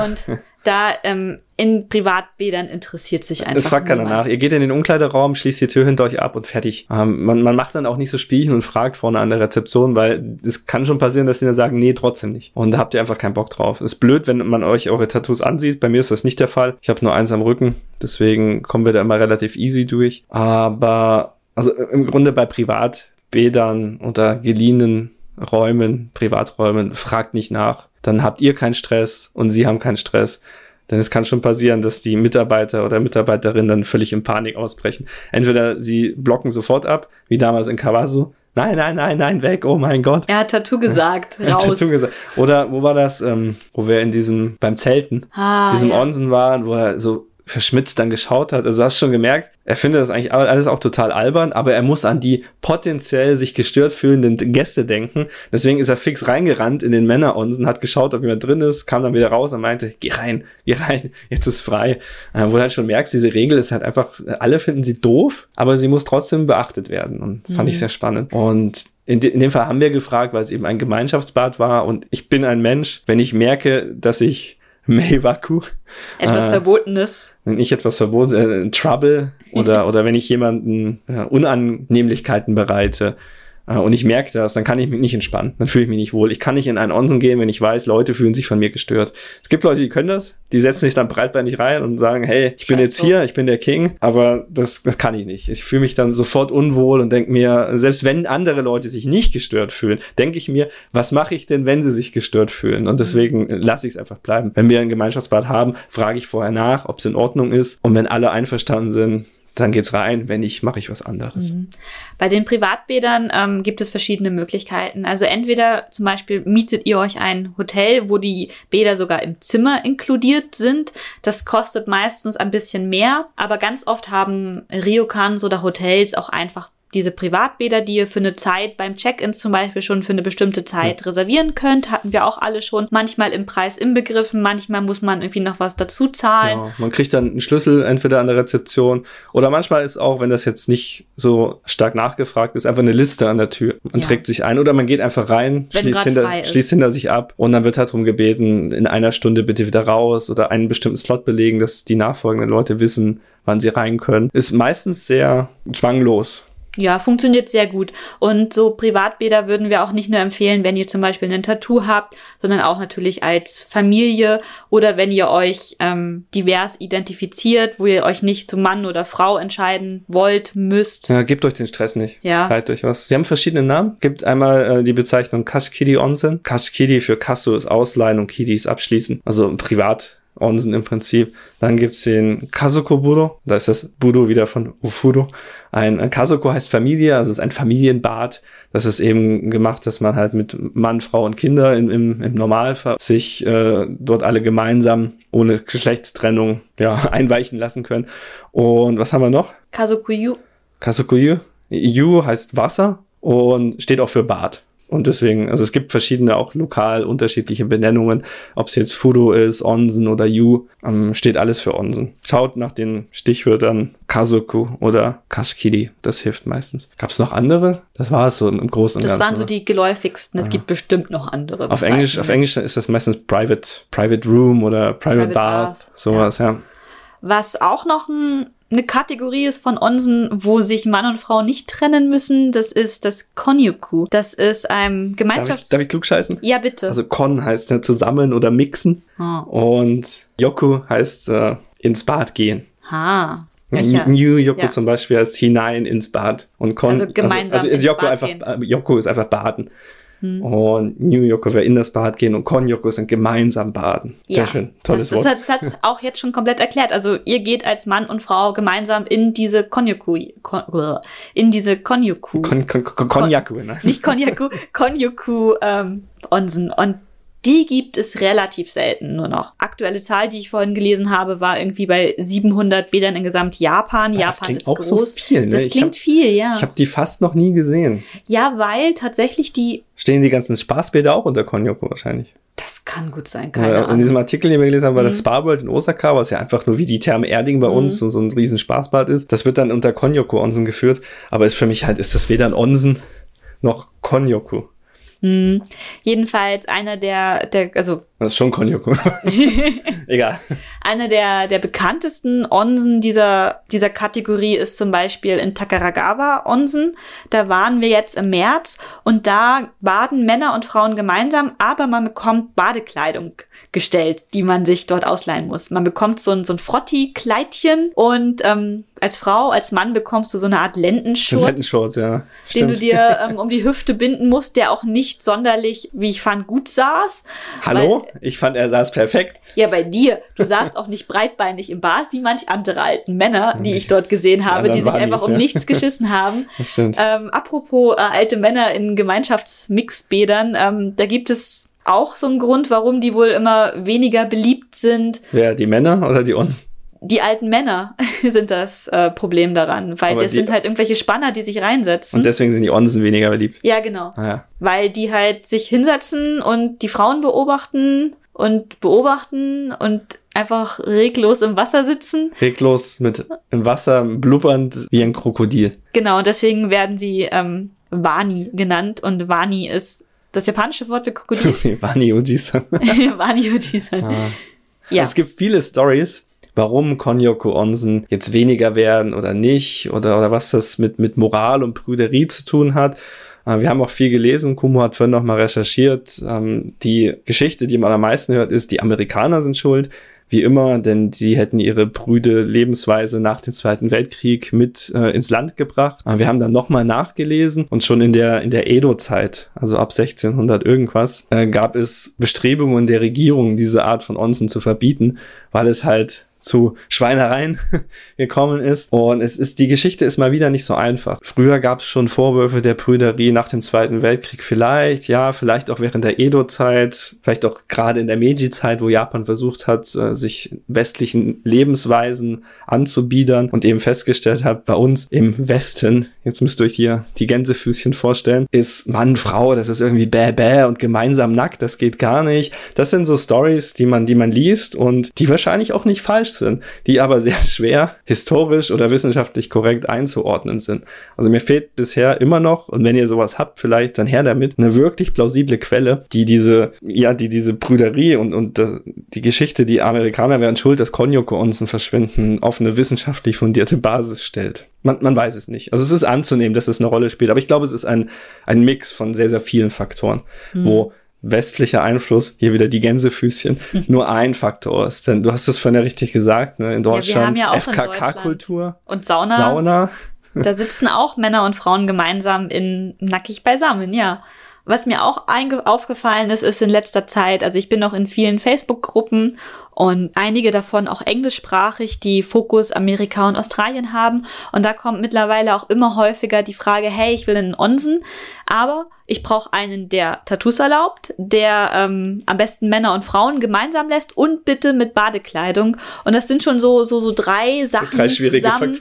und [LAUGHS] da ähm, in Privatbädern interessiert sich einfach. Es fragt keiner nach. Ihr geht in den Umkleideraum, schließt die Tür hinter euch ab und fertig. Ähm, man, man macht dann auch nicht so Spielchen und fragt vorne an der Rezeption, weil es kann schon passieren, dass die dann sagen, nee, trotzdem nicht. Und da habt ihr einfach keinen Bock drauf. Ist blöd, wenn man euch eure Tattoos ansieht. Bei mir ist das nicht der Fall. Ich habe nur eins am Rücken, deswegen kommen wir da immer relativ easy durch. Aber also im Grunde bei Privatbädern oder geliehenen Räumen, Privaträumen, fragt nicht nach. Dann habt ihr keinen Stress und sie haben keinen Stress. Denn es kann schon passieren, dass die Mitarbeiter oder Mitarbeiterinnen dann völlig in Panik ausbrechen. Entweder sie blocken sofort ab, wie damals in Kawasu. Nein, nein, nein, nein, weg, oh mein Gott. Er hat Tattoo gesagt, [LAUGHS] raus. Tattoo gesagt. Oder wo war das, ähm, wo wir in diesem, beim Zelten, ah, diesem ja. Onsen waren, wo er so verschmitzt dann geschaut hat. Also du hast schon gemerkt, er findet das eigentlich alles auch total albern, aber er muss an die potenziell sich gestört fühlenden Gäste denken. Deswegen ist er fix reingerannt in den Männeronsen, hat geschaut, ob jemand drin ist, kam dann wieder raus und meinte, geh rein, geh rein, [LAUGHS] jetzt ist frei. Äh, wo du halt schon merkst, diese Regel ist halt einfach, alle finden sie doof, aber sie muss trotzdem beachtet werden. Und fand mhm. ich sehr spannend. Und in, de in, dem Fall haben wir gefragt, weil es eben ein Gemeinschaftsbad war und ich bin ein Mensch, wenn ich merke, dass ich Meiwaku. Etwas äh, Verbotenes. Nicht etwas Verbotenes, äh, Trouble [LAUGHS] oder, oder wenn ich jemanden äh, Unannehmlichkeiten bereite, und ich merke das, dann kann ich mich nicht entspannen, dann fühle ich mich nicht wohl. Ich kann nicht in einen Onsen gehen, wenn ich weiß, Leute fühlen sich von mir gestört. Es gibt Leute, die können das, die setzen sich dann breitbeinig rein und sagen, hey, ich bin Scheiß jetzt drauf. hier, ich bin der King, aber das, das kann ich nicht. Ich fühle mich dann sofort unwohl und denke mir, selbst wenn andere Leute sich nicht gestört fühlen, denke ich mir, was mache ich denn, wenn sie sich gestört fühlen? Und deswegen lasse ich es einfach bleiben. Wenn wir ein Gemeinschaftsbad haben, frage ich vorher nach, ob es in Ordnung ist. Und wenn alle einverstanden sind, dann geht's rein. Wenn nicht, mache ich was anderes. Bei den Privatbädern ähm, gibt es verschiedene Möglichkeiten. Also entweder zum Beispiel mietet ihr euch ein Hotel, wo die Bäder sogar im Zimmer inkludiert sind. Das kostet meistens ein bisschen mehr, aber ganz oft haben Ryokans oder Hotels auch einfach diese Privatbäder, die ihr für eine Zeit beim Check-in zum Beispiel schon für eine bestimmte Zeit reservieren könnt, hatten wir auch alle schon. Manchmal im Preis inbegriffen, manchmal muss man irgendwie noch was dazu zahlen. Ja, man kriegt dann einen Schlüssel entweder an der Rezeption oder manchmal ist auch, wenn das jetzt nicht so stark nachgefragt ist, einfach eine Liste an der Tür. Man Ja. trägt sich ein oder man geht einfach rein, Wenn schließt hinter, schließt hinter sich ab und dann wird halt darum gebeten, in einer Stunde bitte wieder raus oder einen bestimmten Slot belegen, dass die nachfolgenden Leute wissen, wann sie rein können. Ist meistens sehr zwanglos. Ja, funktioniert sehr gut. Und so Privatbäder würden wir auch nicht nur empfehlen, wenn ihr zum Beispiel ein Tattoo habt, sondern auch natürlich als Familie oder wenn ihr euch ähm, divers identifiziert, wo ihr euch nicht zu Mann oder Frau entscheiden wollt, müsst. Ja, gebt euch den Stress nicht. Ja. Leitet euch was. Sie haben verschiedene Namen. Gibt einmal äh, die Bezeichnung Kashkiri Onsen. Kashkiri für Kasso ist ausleihen und Kiri ist abschließen. Also privat. Onsen im Prinzip. Dann gibt's den Kasoko Budo. Da ist das Budo wieder von Ufuro. Ein, ein Kasoko heißt Familie, also es ist ein Familienbad. Das ist eben gemacht, dass man halt mit Mann, Frau und Kinder im, im, im Normalfall sich äh, dort alle gemeinsam ohne Geschlechtstrennung ja, [LAUGHS] einweichen lassen können. Und was haben wir noch? Kazokuyu. Kasukuyu. Yu heißt Wasser und steht auch für Bad. Und deswegen, also es gibt verschiedene auch lokal unterschiedliche Benennungen. Ob es jetzt Fudo ist, Onsen oder Yu, ähm, steht alles für Onsen. Schaut nach den Stichwörtern Kazoku oder Kashkiri. Das hilft meistens. Gab es noch andere? Das war es so im Großen und Das Ganzen. waren so oder? die geläufigsten. Es gibt bestimmt noch andere. auf Englisch, auf. Englisch ist das meistens Private, Private Room oder Private, Private Bath, Bath, sowas, ja. Was auch noch ein, eine Kategorie ist von Onsen, wo sich Mann und Frau nicht trennen müssen, das ist das Konyuku. Das ist ein Darf ich, Gemeinschafts... darf ich klugscheißen? ja, bitte. Also Kon heißt ja zusammen oder mixen. Ah. Und Yoku heißt äh, ins Bad gehen. ha. Welcher? New Yoku Ja. zum Beispiel heißt hinein ins Bad. Und Kon, Also gemeinsam also, also Yoku Bad einfach, gehen. Yoku ist einfach baden. Und New Yoku wäre in das Bad gehen und Kon Yoku ist ein gemeinsam baden. Sehr schön, tolles das, Wort. Das, hat- das hat auch jetzt schon komplett erklärt. Also ihr geht als Mann und Frau gemeinsam in diese Konjuku, Kon, in diese Konjuku, Kon, Kon, Kon, Konjaku, ne? nicht Konjaku, Konjuku ähm, Onsen. Und die gibt es relativ selten nur noch. Aktuelle Zahl, die ich vorhin gelesen habe, war irgendwie bei 700 Bädern in gesamt Japan. Das Japan klingt ist auch so groß. viel, ne? Das Ich klingt hab- viel, ja. Ich habe die fast noch nie gesehen. ja, weil tatsächlich die, Stehen die ganzen Spaßbäder auch unter Konjaku wahrscheinlich? das kann gut sein, keine Ja, Ahnung. Mhm. in diesem Artikel, den wir gelesen haben, war das Spa World in Osaka, was ja einfach nur wie die Therme Erding bei uns und so ein riesen Spaßbad ist. Das wird dann unter Konyoku Onsen geführt, aber ist für mich halt, ist das weder ein Onsen noch Konyoku. Jedenfalls einer der, der, also Das ist schon Konyoku. [LAUGHS] Egal. Einer der, der bekanntesten Onsen dieser, dieser Kategorie ist zum Beispiel in Takaragawa Onsen. Da waren wir jetzt im März und da baden Männer und Frauen gemeinsam, aber man bekommt Badekleidung gestellt, die man sich dort ausleihen muss. Man bekommt so ein, so ein Frotti-Kleidchen und ähm, als Frau, als Mann bekommst du so eine Art Lendenschurz, Lendenshorts, ja. den du Stimmt. dir [LAUGHS] ähm, um die Hüfte binden musst, der auch nicht sonderlich, wie ich fand, gut saß. Hallo? Ich fand, er saß perfekt. Ja, bei dir. Du saßt auch nicht breitbeinig im Bad wie manch andere alten Männer, die ich dort gesehen habe, die sich waren einfach um ja. nichts geschissen haben. [LAUGHS] Das stimmt. Ähm, apropos äh, alte Männer in Gemeinschaftsmixbädern, ähm, da gibt es auch so einen Grund, warum die wohl immer weniger beliebt sind. Wer, die Männer oder die Onsen? Die alten Männer [LAUGHS] sind das äh, Problem daran, weil das die- sind halt irgendwelche Spanner, die sich reinsetzen. Und deswegen sind die Onsen weniger beliebt. ja, genau. Ah, ja. Weil die halt sich hinsetzen und die Frauen beobachten und beobachten und einfach reglos im Wasser sitzen. Reglos mit im Wasser, blubbernd wie ein Krokodil. Genau, und deswegen werden sie ähm, Wani genannt. Und Wani ist das japanische Wort für Krokodil. Wani Ujisan. Wani Ojisan. Ah. Ja. Es gibt viele Stories, warum Konyoku Onsen jetzt weniger werden oder nicht oder, oder was das mit, mit Moral und Brüderie zu tun hat. Äh, wir haben auch viel gelesen. Kumo hat vorhin noch mal recherchiert. Ähm, die Geschichte, die man am meisten hört, ist, die Amerikaner sind schuld wie immer, denn die hätten ihre brüde Lebensweise nach dem Zweiten Weltkrieg mit äh, ins Land gebracht. Aber wir haben dann nochmal nachgelesen und schon in der, in der Edo-Zeit, also ab 1600 irgendwas, äh, gab es Bestrebungen der Regierung, diese Art von Onsen zu verbieten, weil es halt zu Schweinereien [LAUGHS] gekommen ist. Und es ist, die Geschichte ist mal wieder nicht so einfach. Früher gab es schon Vorwürfe der Brüderie nach dem Zweiten Weltkrieg vielleicht, ja, vielleicht auch während der Edo-Zeit, vielleicht auch gerade in der Meiji-Zeit, wo Japan versucht hat, äh, sich westlichen Lebensweisen anzubiedern und eben festgestellt hat, bei uns im Westen, jetzt müsst ihr euch hier die Gänsefüßchen vorstellen, ist Mann, Frau, das ist irgendwie bäh bäh und gemeinsam nackt, das geht gar nicht. Das sind so Stories, die man, die man liest und die wahrscheinlich auch nicht falsch sind, die aber sehr [LAUGHS] schwer historisch oder wissenschaftlich korrekt einzuordnen sind. Also mir fehlt bisher immer noch, und wenn ihr sowas habt, vielleicht dann her damit, eine wirklich plausible Quelle, die diese, ja, die diese Brüderie und, und die Geschichte, die Amerikaner wären schuld, dass Konjoko-Onsen verschwinden, auf eine wissenschaftlich fundierte Basis stellt. Man, man weiß es nicht. Also es ist anzunehmen, dass es eine Rolle spielt, aber ich glaube, es ist ein, ein Mix von sehr, sehr vielen Faktoren, mhm. wo westlicher Einfluss, hier wieder die Gänsefüßchen, [LAUGHS] nur ein Faktor ist. Denn du hast es vorhin ja richtig gesagt, ne? in Deutschland ja, ja FKK-Kultur. Und Sauna. Sauna. Da [LAUGHS] sitzen auch Männer und Frauen gemeinsam in nackig beisammen, ja. Was mir auch aufgefallen ist, ist in letzter Zeit, also ich bin noch in vielen Facebook-Gruppen und einige davon auch englischsprachig, die Fokus Amerika und Australien haben. Und da kommt mittlerweile auch immer häufiger die Frage, hey, ich will einen Onsen, aber ich brauche einen, der Tattoos erlaubt, der ähm, am besten Männer und Frauen gemeinsam lässt und bitte mit Badekleidung. Und das sind schon so so so drei Sachen drei zusammen,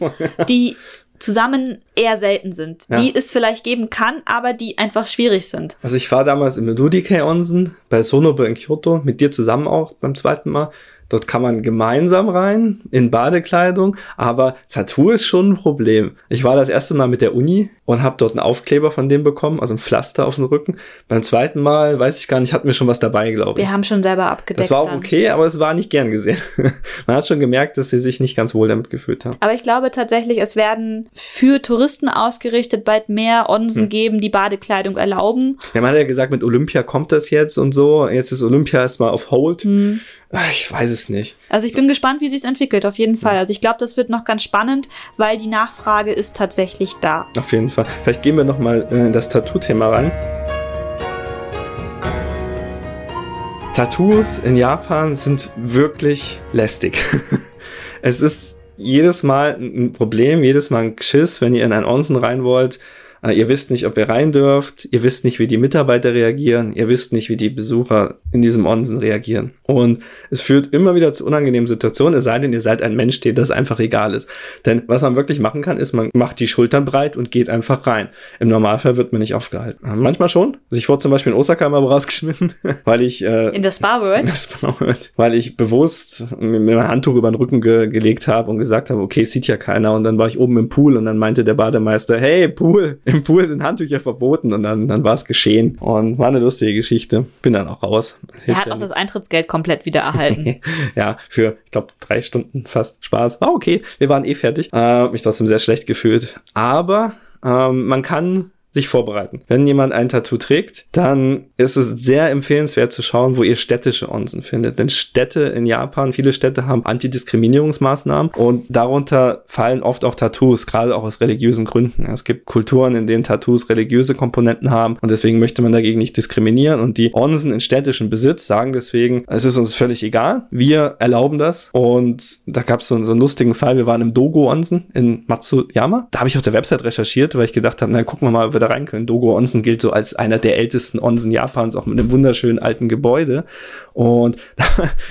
die zusammen eher selten sind. Ja. Die es vielleicht geben kann, aber die einfach schwierig sind. Also ich war damals im Rudike Onsen bei Sonobe in Kyoto, mit dir zusammen auch beim zweiten Mal. Dort kann man gemeinsam rein in Badekleidung, aber Tattoo ist schon ein Problem. Ich war das erste Mal mit der Uni und habe dort einen Aufkleber von dem bekommen, also ein Pflaster auf dem Rücken. Beim zweiten Mal, weiß ich gar nicht, hatten wir schon was dabei, glaube ich. Wir haben schon selber abgedeckt. Das war auch okay, aber es war nicht gern gesehen. [LAUGHS] Man hat schon gemerkt, dass sie sich nicht ganz wohl damit gefühlt haben. Aber ich glaube tatsächlich, es werden für Touristen ausgerichtet bald mehr Onsen hm. geben, die Badekleidung erlauben. Ja, man hat ja gesagt, mit Olympia kommt das jetzt und so. Jetzt ist Olympia erstmal auf Hold. Hm. Ich weiß es nicht. Also ich bin gespannt, wie sich entwickelt, auf jeden Fall. Also ich glaube, das wird noch ganz spannend, weil die Nachfrage ist tatsächlich da. Auf jeden Fall. Vielleicht gehen wir noch mal äh, in das Tattoo-Thema rein. Tattoos in Japan sind wirklich lästig. [LAUGHS] es ist jedes Mal ein Problem, jedes Mal ein Geschiss, wenn ihr in ein Onsen rein wollt ihr wisst nicht, ob ihr rein dürft. Ihr wisst nicht, wie die Mitarbeiter reagieren. Ihr wisst nicht, wie die Besucher in diesem Onsen reagieren. Und es führt immer wieder zu unangenehmen Situationen, es sei denn, ihr seid ein Mensch, dem das einfach egal ist. Denn was man wirklich machen kann, ist, man macht die Schultern breit und geht einfach rein. Im Normalfall wird man nicht aufgehalten. Äh, manchmal schon. Also ich wurde zum Beispiel in Osaka mal rausgeschmissen, [LAUGHS] weil ich äh, in der Spa World, in [LAUGHS] der Spa World weil ich bewusst mir mein Handtuch über den Rücken ge gelegt habe und gesagt habe, okay, sieht ja keiner. Und dann war ich oben im Pool und dann meinte der Bademeister, hey Pool, im Pool sind Handtücher verboten und dann, dann war es geschehen. Und war eine lustige Geschichte. Bin dann auch raus. Er hat auch nichts. das Eintrittsgeld komplett wieder erhalten. [LAUGHS] ja, für, ich glaube, drei Stunden fast Spaß. War okay. Wir waren eh fertig. Äh, mich trotzdem sehr schlecht gefühlt. Aber ähm, man kann sich vorbereiten. Wenn jemand ein Tattoo trägt, dann ist es sehr empfehlenswert zu schauen, wo ihr städtische Onsen findet. Denn Städte in Japan, viele Städte haben Antidiskriminierungsmaßnahmen und darunter fallen oft auch Tattoos, gerade auch aus religiösen Gründen. Es gibt Kulturen, in denen Tattoos religiöse Komponenten haben und deswegen möchte man dagegen nicht diskriminieren und die Onsen in städtischem Besitz sagen deswegen, es ist uns völlig egal, wir erlauben das und da gab es so, so einen lustigen Fall, wir waren im Dogo-Onsen in Matsuyama, da habe ich auf der Website recherchiert, weil ich gedacht habe, na gucken wir mal, da rein können. Dogo Onsen gilt so als einer der ältesten Onsen Japans, auch mit einem wunderschönen alten Gebäude. Und [LAUGHS] da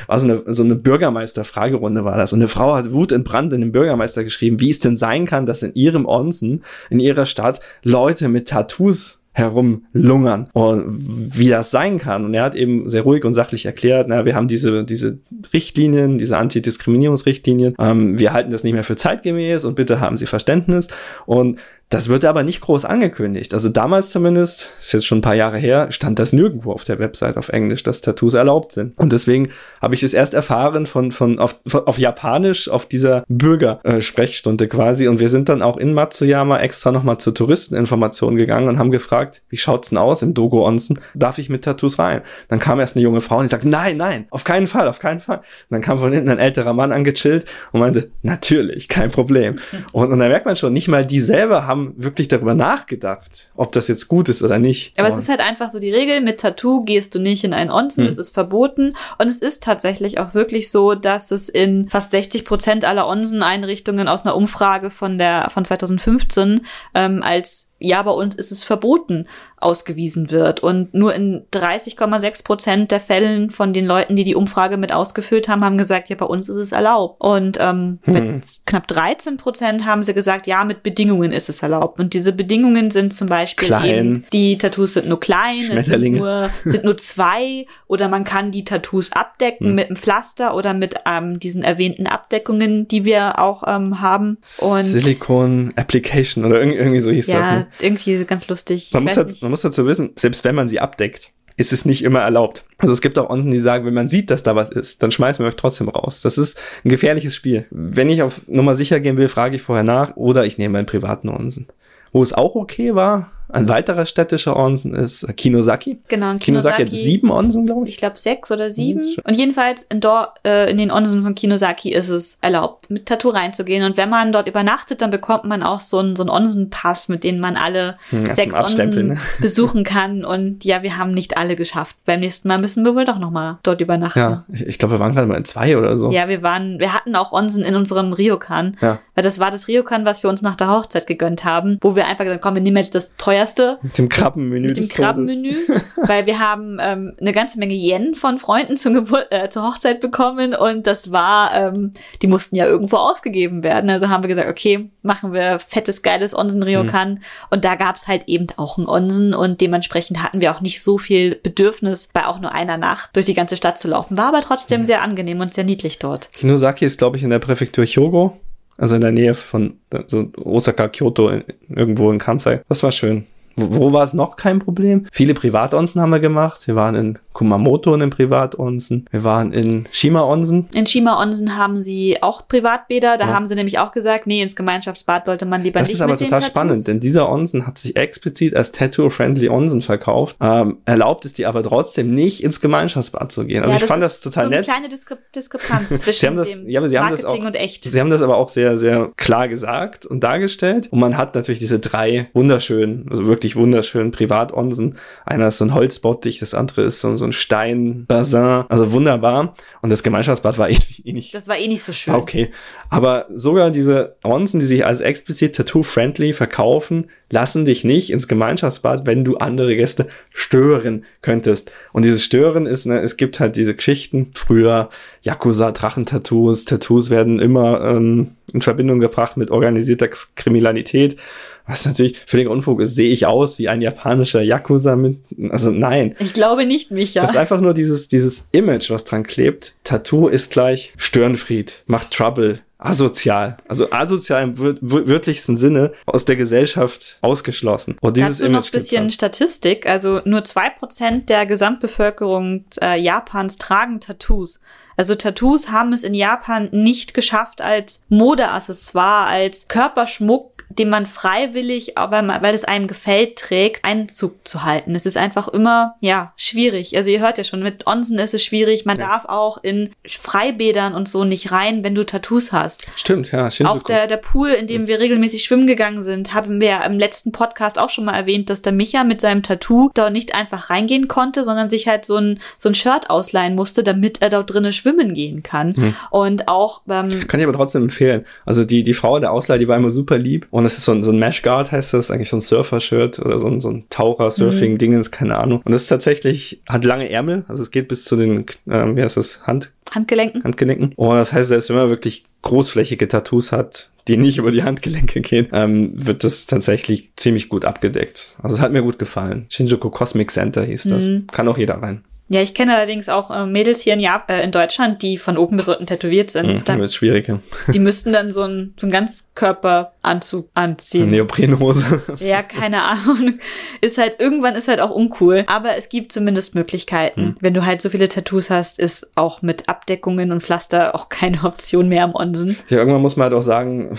war so eine, so eine Bürgermeister-Fragerunde war das. Und eine Frau hat Wut in Brand in den Bürgermeister geschrieben, wie es denn sein kann, dass in ihrem Onsen, in ihrer Stadt, Leute mit Tattoos herumlungern und wie das sein kann. Und er hat eben sehr ruhig und sachlich erklärt, na, wir haben diese, diese Richtlinien, diese Antidiskriminierungsrichtlinien, ähm, wir halten das nicht mehr für zeitgemäß und bitte haben Sie Verständnis. Und Das wird aber nicht groß angekündigt. Also damals zumindest, ist jetzt schon ein paar Jahre her, stand das nirgendwo auf der Website auf Englisch, dass Tattoos erlaubt sind. Und deswegen habe ich es erst erfahren von, von auf, auf Japanisch auf dieser Bürgersprechstunde quasi. Und wir sind dann auch in Matsuyama extra nochmal zur Touristeninformation gegangen und haben gefragt, wie schaut's denn aus im Dogo Onsen? Darf ich mit Tattoos rein? Dann kam erst eine junge Frau und die sagte, nein, nein, auf keinen Fall, auf keinen Fall. Und dann kam von hinten ein älterer Mann angechillt und meinte, natürlich, kein Problem. Und, und da merkt man schon, nicht mal die selber haben wirklich darüber nachgedacht, ob das jetzt gut ist oder nicht. Aber und es ist halt einfach so die Regel, mit Tattoo gehst du nicht in einen Onsen, hm. das ist verboten. Und es ist tatsächlich auch wirklich so, dass es in fast 60 Prozent aller Onsen-Einrichtungen aus einer Umfrage von der von 2015 ähm, als ja, bei uns ist es verboten, ausgewiesen wird. Und nur in 30,6 Prozent der Fällen von den Leuten, die die Umfrage mit ausgefüllt haben, haben gesagt, ja, bei uns ist es erlaubt. Und ähm, hm. mit knapp 13 Prozent haben sie gesagt, ja, mit Bedingungen ist es erlaubt. Und diese Bedingungen sind zum Beispiel klein. eben, die Tattoos sind nur klein, es sind nur, sind nur zwei oder man kann die Tattoos abdecken hm. mit einem Pflaster oder mit ähm, diesen erwähnten Abdeckungen, die wir auch ähm, haben. Und Silicon Application oder irgendwie so hieß ja, das. Ne? irgendwie ganz lustig. Man muss, halt, man muss dazu wissen, selbst wenn man sie abdeckt, ist es nicht immer erlaubt. Also es gibt auch Onsen, die sagen, wenn man sieht, dass da was ist, dann schmeißen wir euch trotzdem raus. Das ist ein gefährliches Spiel. Wenn ich auf Nummer sicher gehen will, frage ich vorher nach oder ich nehme einen privaten Onsen. Wo es auch okay war, ein weiterer städtischer Onsen ist Kinosaki. Genau, Kinosaki, Kinosaki hat sieben Onsen, glaube ich. Ich glaube sechs oder sieben. Mhm. Und jedenfalls in, dort, äh, in den Onsen von Kinosaki ist es erlaubt, mit Tattoo reinzugehen. Und wenn man dort übernachtet, dann bekommt man auch so einen so einen Onsenpass, mit dem man alle hm, sechs Onsen ne? [LAUGHS] besuchen kann. Und ja, wir haben nicht alle geschafft. Beim nächsten Mal müssen wir wohl doch nochmal dort übernachten. Ja, ich, glaube, wir waren gerade mal in zwei oder so. Ja, wir waren, wir hatten auch Onsen in unserem Ryokan. Ja. Weil das war das Ryokan, was wir uns nach der Hochzeit gegönnt haben, wo wir einfach gesagt haben, komm, wir nehmen jetzt das teuerste. Mit dem Krabbenmenü. Mit dem Krabbenmenü, [LAUGHS] weil wir haben ähm, eine ganze Menge Yen von Freunden zum Gebur äh, zur Hochzeit bekommen und das war, ähm, die mussten ja irgendwo ausgegeben werden. Also haben wir gesagt, okay, machen wir fettes, geiles Onsen-Ryokan. Mhm. Und da gab's halt eben auch ein Onsen und dementsprechend hatten wir auch nicht so viel Bedürfnis, bei auch nur einer Nacht durch die ganze Stadt zu laufen. War aber trotzdem mhm. sehr angenehm und sehr niedlich dort. Kinosaki ist, glaube ich, in der Präfektur Hyogo. Also in der Nähe von so Osaka, Kyoto, irgendwo in Kansai. Das war schön. Wo, wo war es noch kein Problem? Viele Privatonsen haben wir gemacht. Wir waren in Kumamoto in den Privatonsen. Wir waren in Shima-Onsen. In Shima-Onsen haben sie auch Privatbäder. Da ja. haben sie nämlich auch gesagt, nee, ins Gemeinschaftsbad sollte man lieber das nicht Das ist aber total spannend, denn dieser Onsen hat sich explizit als Tattoo-Friendly Onsen verkauft. Ähm, erlaubt es dir aber trotzdem nicht ins Gemeinschaftsbad zu gehen. Also ja, ich fand das total so eine nett. kleine Diskre Diskrepanz [LAUGHS] zwischen das, dem ja, sie Marketing haben das auch, und echt. Sie haben das aber auch sehr, sehr klar gesagt und dargestellt. Und man hat natürlich diese drei wunderschönen, also wirklich wunderschönen Privatonsen. Einer ist so ein Holzbottich, das andere ist so, so ein Steinbassin. Also wunderbar. Und das Gemeinschaftsbad war [LAUGHS] eh, eh nicht. Das war eh nicht so schön. Okay. Aber sogar diese Onsen, die sich als explizit tattoo-friendly verkaufen, lassen dich nicht ins Gemeinschaftsbad, wenn du andere Gäste stören könntest. Und dieses Stören ist, ne, es gibt halt diese Geschichten. Früher Yakuza, Drachentattoos, Tattoos werden immer ähm, in Verbindung gebracht mit organisierter Kriminalität was natürlich völliger Unfug ist, sehe ich aus wie ein japanischer Yakuza mit, also nein. Ich glaube nicht, Micha. Das ist einfach nur dieses, dieses Image, was dran klebt. Tattoo ist gleich Störenfried, macht Trouble, asozial. Also asozial im wörtlichsten Sinne aus der Gesellschaft ausgeschlossen. Und dieses Dazu noch ein bisschen Statistik. Also nur zwei Prozent der Gesamtbevölkerung äh, Japans tragen Tattoos. Also Tattoos haben es in Japan nicht geschafft als Modeaccessoire, als Körperschmuck den man freiwillig, weil, man, weil es einem gefällt, trägt, Einzug zu halten. Es ist einfach immer, ja, schwierig. Also ihr hört ja schon, mit Onsen ist es schwierig. Man ja. darf auch in Freibädern und so nicht rein, wenn du Tattoos hast. Stimmt, ja. Shinjuku. Auch der, der Pool, in dem wir regelmäßig schwimmen gegangen sind, haben wir ja im letzten Podcast auch schon mal erwähnt, dass der Micha mit seinem Tattoo da nicht einfach reingehen konnte, sondern sich halt so ein, so ein Shirt ausleihen musste, damit er dort drinnen schwimmen gehen kann. Hm. Und auch, ähm, Kann ich aber trotzdem empfehlen. Also die, die Frau der Ausleihe, die war immer super lieb und es ist so ein, so ein Mesh Guard heißt das, eigentlich so ein Surfer-Shirt oder so ein, so ein Taucher-Surfing-Dingens, mhm. keine Ahnung. Und das ist tatsächlich, hat lange Ärmel, also es geht bis zu den, ähm, wie heißt das, Hand? Handgelenken. Handgelenken. Und das heißt, selbst wenn man wirklich großflächige Tattoos hat, die nicht über die Handgelenke gehen, ähm, wird das tatsächlich ziemlich gut abgedeckt. Also es hat mir gut gefallen. Shinjuku Cosmic Center hieß das. Mhm. Kann auch jeder rein. Ja, ich kenne allerdings auch äh, Mädels hier in, Jap äh, in Deutschland, die von oben bis unten tätowiert sind. Hm, dann wird schwierig. Ja. Die müssten dann so einen so einen Ganzkörperanzug anziehen. Eine Neoprenhose. [LAUGHS] ja, keine Ahnung. Ist halt, irgendwann ist halt auch uncool. Aber es gibt zumindest Möglichkeiten. Hm. Wenn du halt so viele Tattoos hast, ist auch mit Abdeckungen und Pflaster auch keine Option mehr am Onsen. Ja, irgendwann muss man halt auch sagen,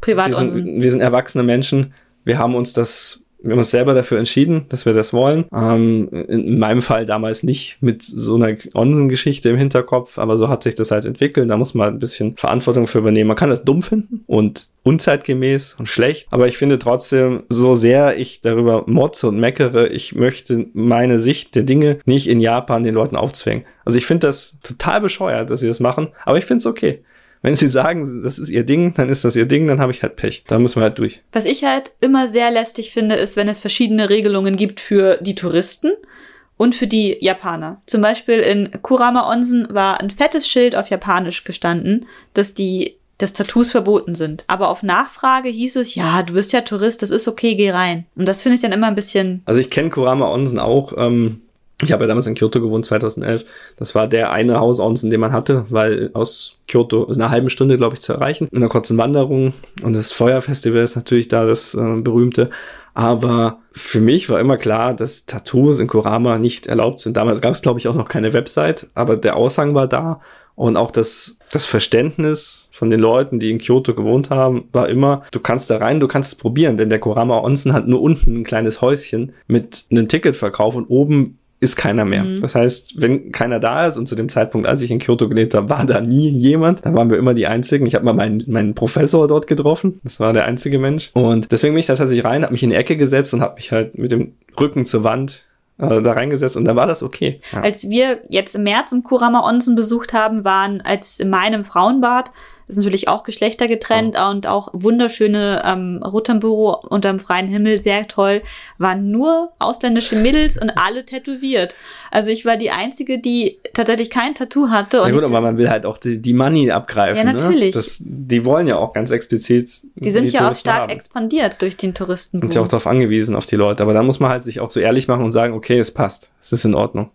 Privat wir sind, wir sind erwachsene Menschen. Wir haben uns das wir haben uns selber dafür entschieden, dass wir das wollen. Ähm, in meinem Fall damals nicht mit so einer Onsen-Geschichte im Hinterkopf, aber so hat sich das halt entwickelt. Da muss man ein bisschen Verantwortung für übernehmen. Man kann das dumm finden und unzeitgemäß und schlecht, aber ich finde trotzdem, so sehr ich darüber motze und meckere, ich möchte meine Sicht der Dinge nicht in Japan den Leuten aufzwingen. Also ich finde das total bescheuert, dass sie das machen, aber ich finde es okay. Wenn sie sagen, das ist ihr Ding, dann ist das ihr Ding, dann habe ich halt Pech. Da müssen wir halt durch. Was ich halt immer sehr lästig finde, ist, wenn es verschiedene Regelungen gibt für die Touristen und für die Japaner. Zum Beispiel in Kurama Onsen war ein fettes Schild auf Japanisch gestanden, dass die dass Tattoos verboten sind. Aber auf Nachfrage hieß es, ja, du bist ja Tourist, das ist okay, geh rein. Und das finde ich dann immer ein bisschen. Also ich kenne Kurama Onsen auch. Ähm, ich habe ja damals in Kyoto gewohnt, 2011. Das war der eine Hausonsen, den man hatte, weil aus Kyoto eine halbe Stunde, glaube ich, zu erreichen. In einer kurzen Wanderung. Und das Feuerfestival ist natürlich da das äh, berühmte. Aber für mich war immer klar, dass Tattoos in Kurama nicht erlaubt sind. Damals gab es, glaube ich, auch noch keine Website, aber der Aushang war da. Und auch das, das Verständnis von den Leuten, die in Kyoto gewohnt haben, war immer, du kannst da rein, du kannst es probieren, denn der Kurama Onsen hat nur unten ein kleines Häuschen mit einem Ticketverkauf und oben ist keiner mehr. Mhm. Das heißt, wenn keiner da ist und zu dem Zeitpunkt, als ich in Kyoto gelebt habe, war da nie jemand, dann waren wir immer die Einzigen. Ich habe mal meinen, meinen Professor dort getroffen. Das war der einzige Mensch. Und deswegen bin ich da tatsächlich rein, habe mich in die Ecke gesetzt und habe mich halt mit dem Rücken zur Wand äh, da reingesetzt und dann war das okay. Ja. Als wir jetzt im März im Kurama Onsen besucht haben, waren als in meinem Frauenbad ist natürlich auch geschlechtergetrennt oh. und auch wunderschöne ähm, Rotterdam-Büro unterm freien Himmel, sehr toll. Waren nur ausländische Mädels und alle tätowiert. Also ich war die Einzige, die tatsächlich kein Tattoo hatte. Und ja gut, aber man will halt auch die, die Money abgreifen. Ja, ne? natürlich. Ne? Das, die wollen ja auch ganz explizit. Die sind die ja auch stark haben. expandiert durch den Touristen. Sind ja auch darauf angewiesen, auf die Leute. Aber da muss man halt sich auch so ehrlich machen und sagen, okay, es passt. Es ist in Ordnung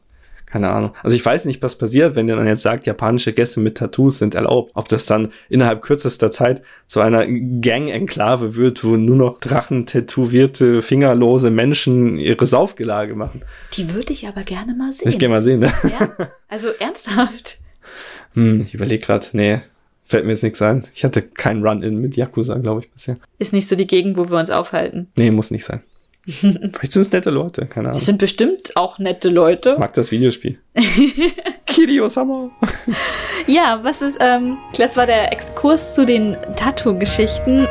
keine Ahnung. Also ich weiß nicht, was passiert, wenn man jetzt sagt, japanische Gäste mit Tattoos sind erlaubt. Ob das dann innerhalb kürzester Zeit zu einer Gang-Enklave wird, wo nur noch Drachen tätowierte, fingerlose Menschen ihre Saufgelage machen. Die würde ich aber gerne mal sehen. Ich gerne mal sehen, ne? Ja, also [LAUGHS] ernsthaft. Hm, ich überlege gerade, nee, fällt mir jetzt nichts ein. Ich hatte keinen Run-In mit Yakuza, glaube ich, bisher. Ist nicht so die Gegend, wo wir uns aufhalten. Nee, muss nicht sein. [LAUGHS] Vielleicht sind es nette Leute, keine Ahnung. Das sind bestimmt auch nette Leute. Mag das Videospiel. [LAUGHS] Kirio-sama. ja, was ist, ähm, das war der Exkurs zu den Tattoo-Geschichten.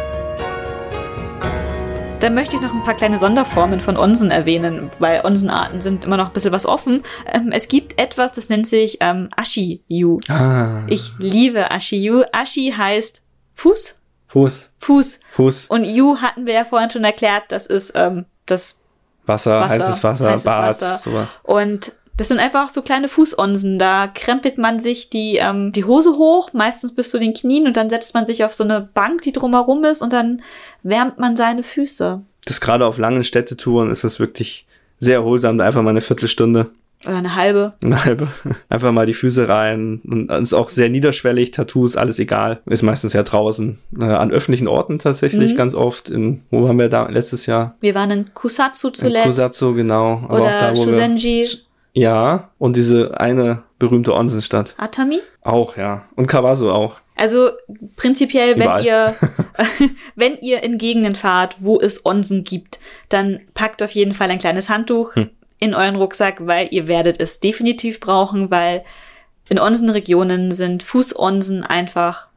Dann möchte ich noch ein paar kleine Sonderformen von Onsen erwähnen, weil Onsenarten sind immer noch ein bisschen was offen. Ähm, es gibt etwas, das nennt sich ähm, Ashi-Yu. Ah. Ich liebe Ashi-Yu. Ashi heißt Fuß. Fuß. Fuß. Fuß. Und Yu hatten wir ja vorhin schon erklärt, das ist ähm, das Wasser, Wasser heißes Wasser, heißes Bad, Wasser. sowas. Und das sind einfach so kleine Fußonsen. Da krempelt man sich die, ähm, die Hose hoch, meistens bis zu den Knien, und dann setzt man sich auf so eine Bank, die drumherum ist, und dann wärmt man seine Füße. Das gerade auf langen Städtetouren ist das wirklich sehr erholsam, da einfach mal eine Viertelstunde oder eine halbe. Eine halbe. [LAUGHS] Einfach mal die Füße rein. Und ist auch sehr niederschwellig. Tattoos, alles egal. Ist meistens ja draußen. Äh, an öffentlichen Orten tatsächlich, mhm. ganz oft. In, wo waren wir da letztes Jahr? Wir waren in Kusatsu zuletzt. In Kusatsu, genau. Aber Oder auch da, wo Shusenji. Wir, ja. Und diese eine berühmte Onsenstadt. Atami? Auch, ja. Und Kawasu auch. Also prinzipiell, Überall. wenn ihr, [LAUGHS] [LAUGHS] wenn ihr in Gegenden fahrt, wo es Onsen gibt, dann packt auf jeden Fall ein kleines Handtuch. Hm in euren Rucksack, weil ihr werdet es definitiv brauchen, weil in unseren Regionen sind Fußonsen einfach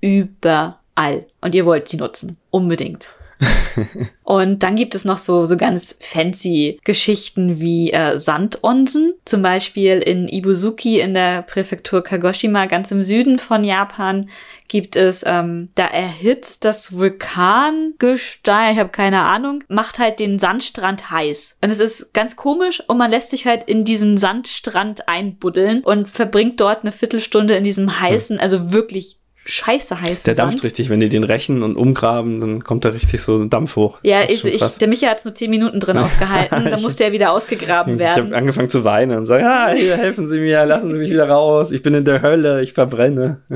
überall und ihr wollt sie nutzen. Unbedingt. [LAUGHS] und dann gibt es noch so, so ganz fancy Geschichten wie äh, Sandonsen. Zum Beispiel in Ibuzuki in der Präfektur Kagoshima, ganz im Süden von Japan, gibt es, ähm, da erhitzt das Vulkangestein, ich habe keine Ahnung, macht halt den Sandstrand heiß. Und es ist ganz komisch und man lässt sich halt in diesen Sandstrand einbuddeln und verbringt dort eine Viertelstunde in diesem heißen, also wirklich scheiße heiß. Der dampft richtig, wenn die den rächen und umgraben, dann kommt da richtig so Dampf hoch. Ja, ich, ich, der Micha hat es nur zehn Minuten drin [LAUGHS] ausgehalten, dann musste er wieder ausgegraben werden. Ich habe angefangen zu weinen und sagen, ah, hier, helfen Sie mir, lassen Sie mich wieder raus, ich bin in der Hölle, ich verbrenne. [LAUGHS]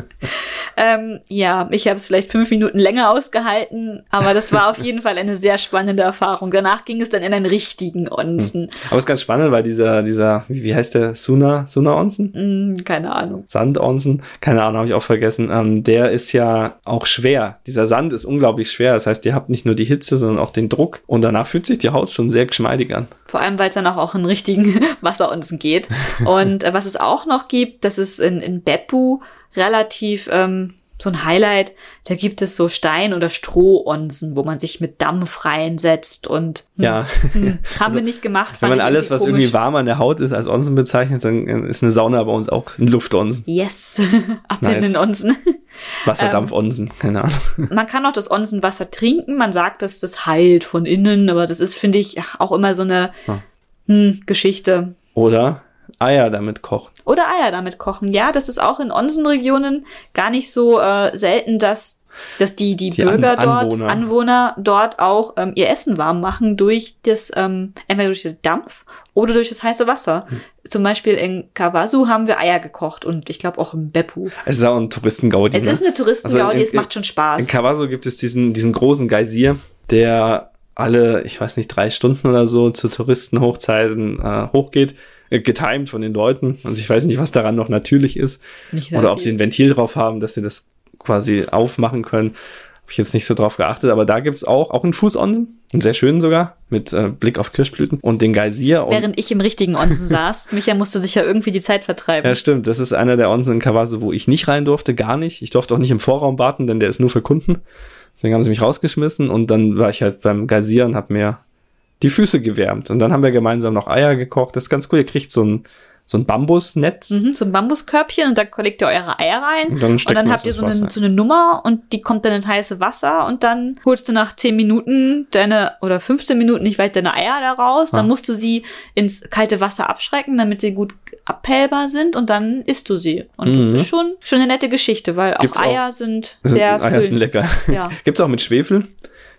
Ähm, ja, ich habe es vielleicht fünf Minuten länger ausgehalten, aber das war auf jeden Fall eine sehr spannende Erfahrung. Danach ging es dann in einen richtigen Onsen. Hm. Aber es ist ganz spannend, weil dieser, dieser, wie, wie heißt der, Suna, Suna Onsen? Hm, keine Ahnung. Sand Onsen? Keine Ahnung, habe ich auch vergessen. Ähm, der ist ja auch schwer. Dieser Sand ist unglaublich schwer. Das heißt, ihr habt nicht nur die Hitze, sondern auch den Druck. Und danach fühlt sich die Haut schon sehr geschmeidig an. Vor allem, weil es dann auch in richtigen [LAUGHS] Wasseronsen geht. Und äh, was es auch noch gibt, das ist in, in Beppu relativ ähm, so ein Highlight. Da gibt es so Stein- oder Strohonsen, wo man sich mit Dampf reinsetzt und hm, ja. Hm, [LAUGHS] haben also, wir nicht gemacht. Wenn man alles, was komisch. irgendwie warm an der Haut ist, als Onsen bezeichnet, dann ist eine Sauna bei uns auch ein Luftonsen. Yes, [LAUGHS] ab nice. in den Onsen. [LAUGHS] Wasserdampfonsen, ähm, keine Ahnung. Man kann auch das Onsenwasser trinken. Man sagt, dass das heilt von innen, aber das ist, finde ich, auch immer so eine. Hm, Geschichte. Oder Eier damit kochen. Oder Eier damit kochen. Ja, das ist auch in Onsenregionen gar nicht so äh, selten, dass dass die, die, die Bürger An dort, Anwohner. Anwohner dort auch ähm, ihr Essen warm machen durch das, ähm, entweder durch den Dampf oder durch das heiße Wasser. Hm. Zum Beispiel in Kawasu haben wir Eier gekocht und ich glaube auch im Beppu. Es ist auch ein Touristengaudi. Es ne? ist eine Touristengaudi, also es macht schon Spaß. In Kawasu gibt es diesen, diesen großen Geysir, der alle, ich weiß nicht, drei Stunden oder so zu Touristenhochzeiten äh, hochgeht getimed von den Leuten. Also ich weiß nicht, was daran noch natürlich ist. Oder ob sie ein Ventil drauf haben, dass sie das quasi aufmachen können. Habe ich jetzt nicht so drauf geachtet, aber da gibt's auch, auch einen Fußonsen, einen sehr schönen sogar, mit äh, Blick auf Kirschblüten und den Geysir. Während ich im richtigen Onsen saß. [LAUGHS] Micha musste sich ja irgendwie die Zeit vertreiben. Ja, stimmt. Das ist einer der Onsen in Kawasu, wo ich nicht rein durfte, gar nicht. Ich durfte auch nicht im Vorraum warten, denn der ist nur für Kunden. Deswegen haben sie mich rausgeschmissen und dann war ich halt beim Geysir und habe mir die Füße gewärmt. Und dann haben wir gemeinsam noch Eier gekocht. Das ist ganz cool. Ihr kriegt so ein, so ein Bambusnetz. Mhm, so ein Bambuskörbchen und da legt ihr eure Eier rein. Und dann, und dann habt ihr so eine, so eine Nummer und die kommt dann ins heiße Wasser und dann holst du nach 10 Minuten deine, oder 15 Minuten, ich weiß, deine Eier da raus. Dann ah. musst du sie ins kalte Wasser abschrecken, damit sie gut abhellbar sind und dann isst du sie. Und mhm. das ist schon, schon eine nette Geschichte, weil Gibt's auch Eier auch, sind sehr Eier sind lecker. Ja. [LAUGHS] Gibt's auch mit Schwefel.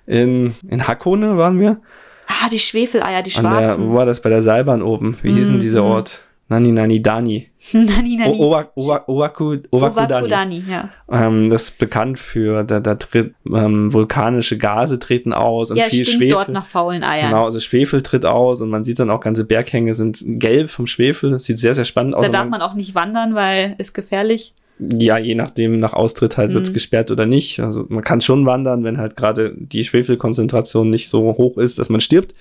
In, in Hackone waren wir. Ah, die Schwefeleier, die schwarzen. Der, wo war das? Bei der Seilbahn oben. Wie mm, hieß denn dieser mhm. Ort? Nani Nani Dani. [LAUGHS] Nani Nani. Owaku, Owaku, Dani. ja. Ähm, das ist bekannt für, da, da tritt, ähm, vulkanische Gase treten aus und ja, viel Schwefel. dort nach faulen Eiern. Genau, also Schwefel tritt aus und man sieht dann auch ganze Berghänge sind gelb vom Schwefel. Das sieht sehr, sehr spannend aus. Da darf man auch nicht wandern, weil ist gefährlich ja, je nachdem, nach Austritt halt mhm. wird's gesperrt oder nicht. Also man kann schon wandern, wenn halt gerade die Schwefelkonzentration nicht so hoch ist, dass man stirbt.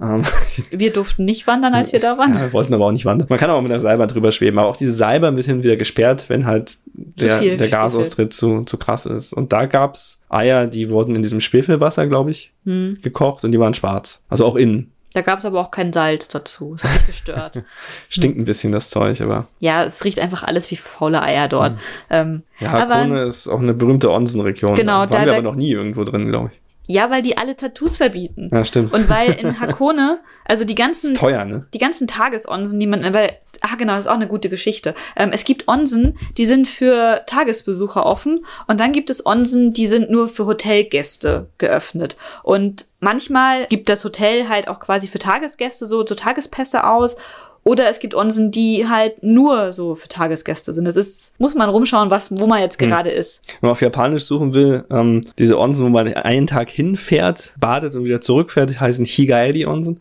Ähm, [LAUGHS] wir durften nicht wandern, als wir da waren. Ja, wir wollten aber auch nicht wandern. Man kann auch mit der Seilbahn drüber schweben, aber auch diese Seilbahn wird hin wieder gesperrt, wenn halt der, der Gasaustritt zu, zu krass ist. Und da gab's Eier, die wurden in diesem Schwefelwasser, glaube ich, mhm. gekocht und die waren schwarz. Also auch innen. Da gab es aber auch kein Salz dazu. Das hat mich gestört. [LAUGHS] Stinkt ein bisschen das Zeug, aber. Ja, es riecht einfach alles wie faule Eier dort. Mhm. Ähm, ja, Hakone ist auch eine berühmte Onsenregion. Genau, da waren da, wir aber noch nie irgendwo drin, glaube ich. Ja, weil die alle Tattoos verbieten. Ja, stimmt. Und weil in [LAUGHS] Hakone, also die ganzen, ist teuer, ne? Die ganzen Tagesonsen, die man, weil, ah genau, das ist auch eine gute Geschichte. Ähm, es gibt Onsen, die sind für Tagesbesucher offen und dann gibt es Onsen, die sind nur für Hotelgäste geöffnet. Und manchmal gibt das Hotel halt auch quasi für Tagesgäste so, so Tagespässe aus oder es gibt Onsen, die halt nur so für Tagesgäste sind. Das ist, muss man rumschauen, was, wo man jetzt hm. gerade ist. Wenn man auf Japanisch suchen will, ähm, diese Onsen, wo man einen Tag hinfährt, badet und wieder zurückfährt, heißen Higaedi Onsen.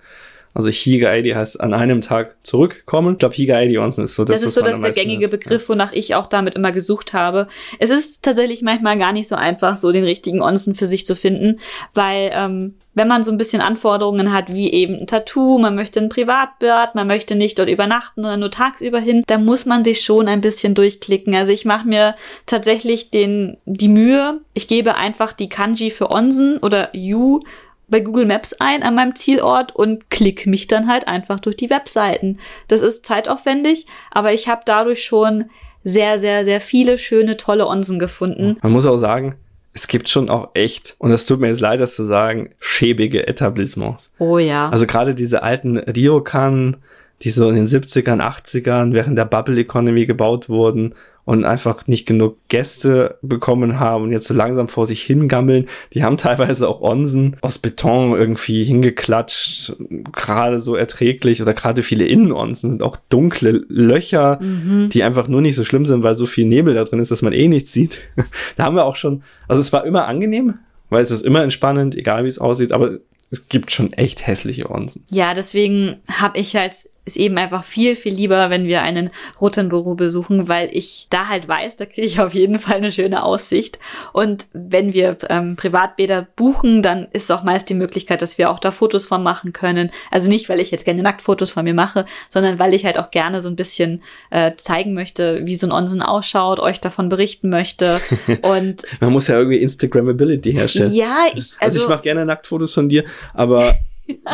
Also Higaedi heißt an einem Tag zurückkommen. Ich glaube, Higaedi Onsen ist so das, Das ist so das der gängige hat. Begriff, wonach ich auch damit immer gesucht habe. Es ist tatsächlich manchmal gar nicht so einfach, so den richtigen Onsen für sich zu finden, weil ähm, wenn man so ein bisschen Anforderungen hat, wie eben ein Tattoo, man möchte ein Privatbad, man möchte nicht dort übernachten oder nur tagsüber hin, da muss man sich schon ein bisschen durchklicken. Also ich mache mir tatsächlich den, die Mühe, ich gebe einfach die Kanji für Onsen oder Yu bei Google Maps ein an meinem Zielort und klick mich dann halt einfach durch die Webseiten. Das ist zeitaufwendig, aber ich habe dadurch schon sehr, sehr, sehr viele schöne, tolle Onsen gefunden. Man muss auch sagen, es gibt schon auch echt, und das tut mir jetzt leid, das zu sagen, schäbige Etablissements. Oh ja. Also gerade diese alten Ryokan, die so in den 70ern, 80ern während der Bubble Economy gebaut wurden und einfach nicht genug Gäste bekommen haben und jetzt so langsam vor sich hingammeln. Die haben [LAUGHS] teilweise auch Onsen aus Beton irgendwie hingeklatscht, gerade so erträglich oder gerade viele Innenonsen sind auch dunkle Löcher, mhm. die einfach nur nicht so schlimm sind, weil so viel Nebel da drin ist, dass man eh nichts sieht. [LAUGHS] da haben wir auch schon, also es war immer angenehm, weil es ist immer entspannend, egal wie es aussieht, aber es gibt schon echt hässliche Onsen. Ja, deswegen habe ich halt ist eben einfach viel, viel lieber, wenn wir einen Rotenbüro besuchen, weil ich da halt weiß, da kriege ich auf jeden Fall eine schöne Aussicht. Und wenn wir ähm, Privatbäder buchen, dann ist auch meist die Möglichkeit, dass wir auch da Fotos von machen können. Also nicht, weil ich jetzt gerne Nacktfotos von mir mache, sondern weil ich halt auch gerne so ein bisschen äh, zeigen möchte, wie so ein Onsen ausschaut, euch davon berichten möchte. [LAUGHS] Und man muss ja irgendwie Instagrammability herstellen. Ja, ich also, also ich mache gerne Nacktfotos von dir, aber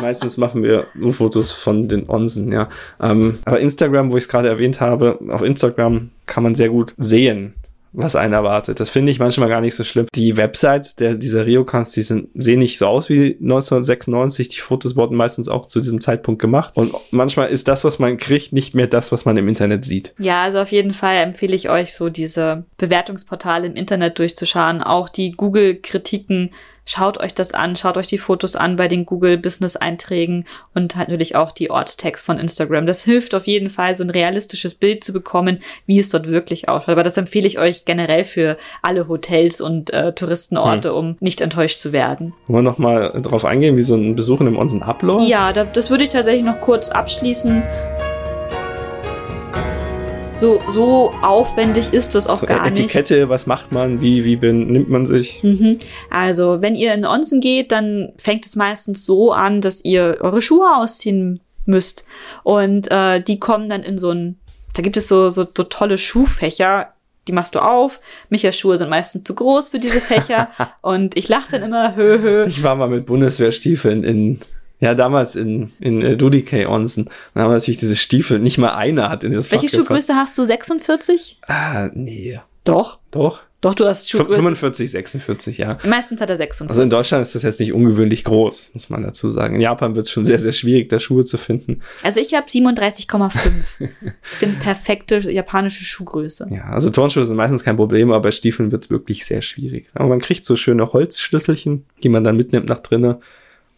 Meistens machen wir nur Fotos von den Onsen, ja. Ähm, aber Instagram, wo ich es gerade erwähnt habe, auf Instagram kann man sehr gut sehen, was einen erwartet. Das finde ich manchmal gar nicht so schlimm. Die Websites der, dieser Riocans, die sind, sehen nicht so aus wie 1996. Die Fotos wurden meistens auch zu diesem Zeitpunkt gemacht. Und manchmal ist das, was man kriegt, nicht mehr das, was man im Internet sieht. Ja, also auf jeden Fall empfehle ich euch so diese Bewertungsportale im Internet durchzuschauen. Auch die Google-Kritiken Schaut euch das an, schaut euch die Fotos an bei den Google Business Einträgen und halt natürlich auch die Ortstags von Instagram. Das hilft auf jeden Fall, so ein realistisches Bild zu bekommen, wie es dort wirklich ausschaut. Aber das empfehle ich euch generell für alle Hotels und äh, Touristenorte, hm. um nicht enttäuscht zu werden. Wollen wir nochmal drauf eingehen, wie so ein Besuch in Onsen abläuft? Ja, da, das würde ich tatsächlich noch kurz abschließen so, so aufwendig ist das auch so gar Etikette, nicht. Etikette, was macht man, wie, wie benimmt man sich? Mhm. Also, wenn ihr in Onsen geht, dann fängt es meistens so an, dass ihr eure Schuhe ausziehen müsst. Und äh, die kommen dann in so ein, da gibt es so, so, so tolle Schuhfächer, die machst du auf. Michas Schuhe sind meistens zu groß für diese Fächer. [LAUGHS] und ich lache dann immer, hö, hö. Ich war mal mit Bundeswehrstiefeln in ja, damals in, in äh, Dudikay Onsen. Da haben wir natürlich diese Stiefel, nicht mal einer hat in das Welche Schuhgröße hast du? 46? Ah, nee. Doch. Doch. Doch, du hast Schuhgröße. 45, 46, ja. Meistens hat er 46. Also in Deutschland ist das jetzt nicht ungewöhnlich groß, muss man dazu sagen. In Japan wird es schon sehr, sehr schwierig, da Schuhe zu finden. Also ich habe 37,5. bin perfekte japanische Schuhgröße. Ja, also Turnschuhe sind meistens kein Problem, aber bei Stiefeln wird es wirklich sehr schwierig. Aber man kriegt so schöne Holzschlüsselchen, die man dann mitnimmt nach drinnen.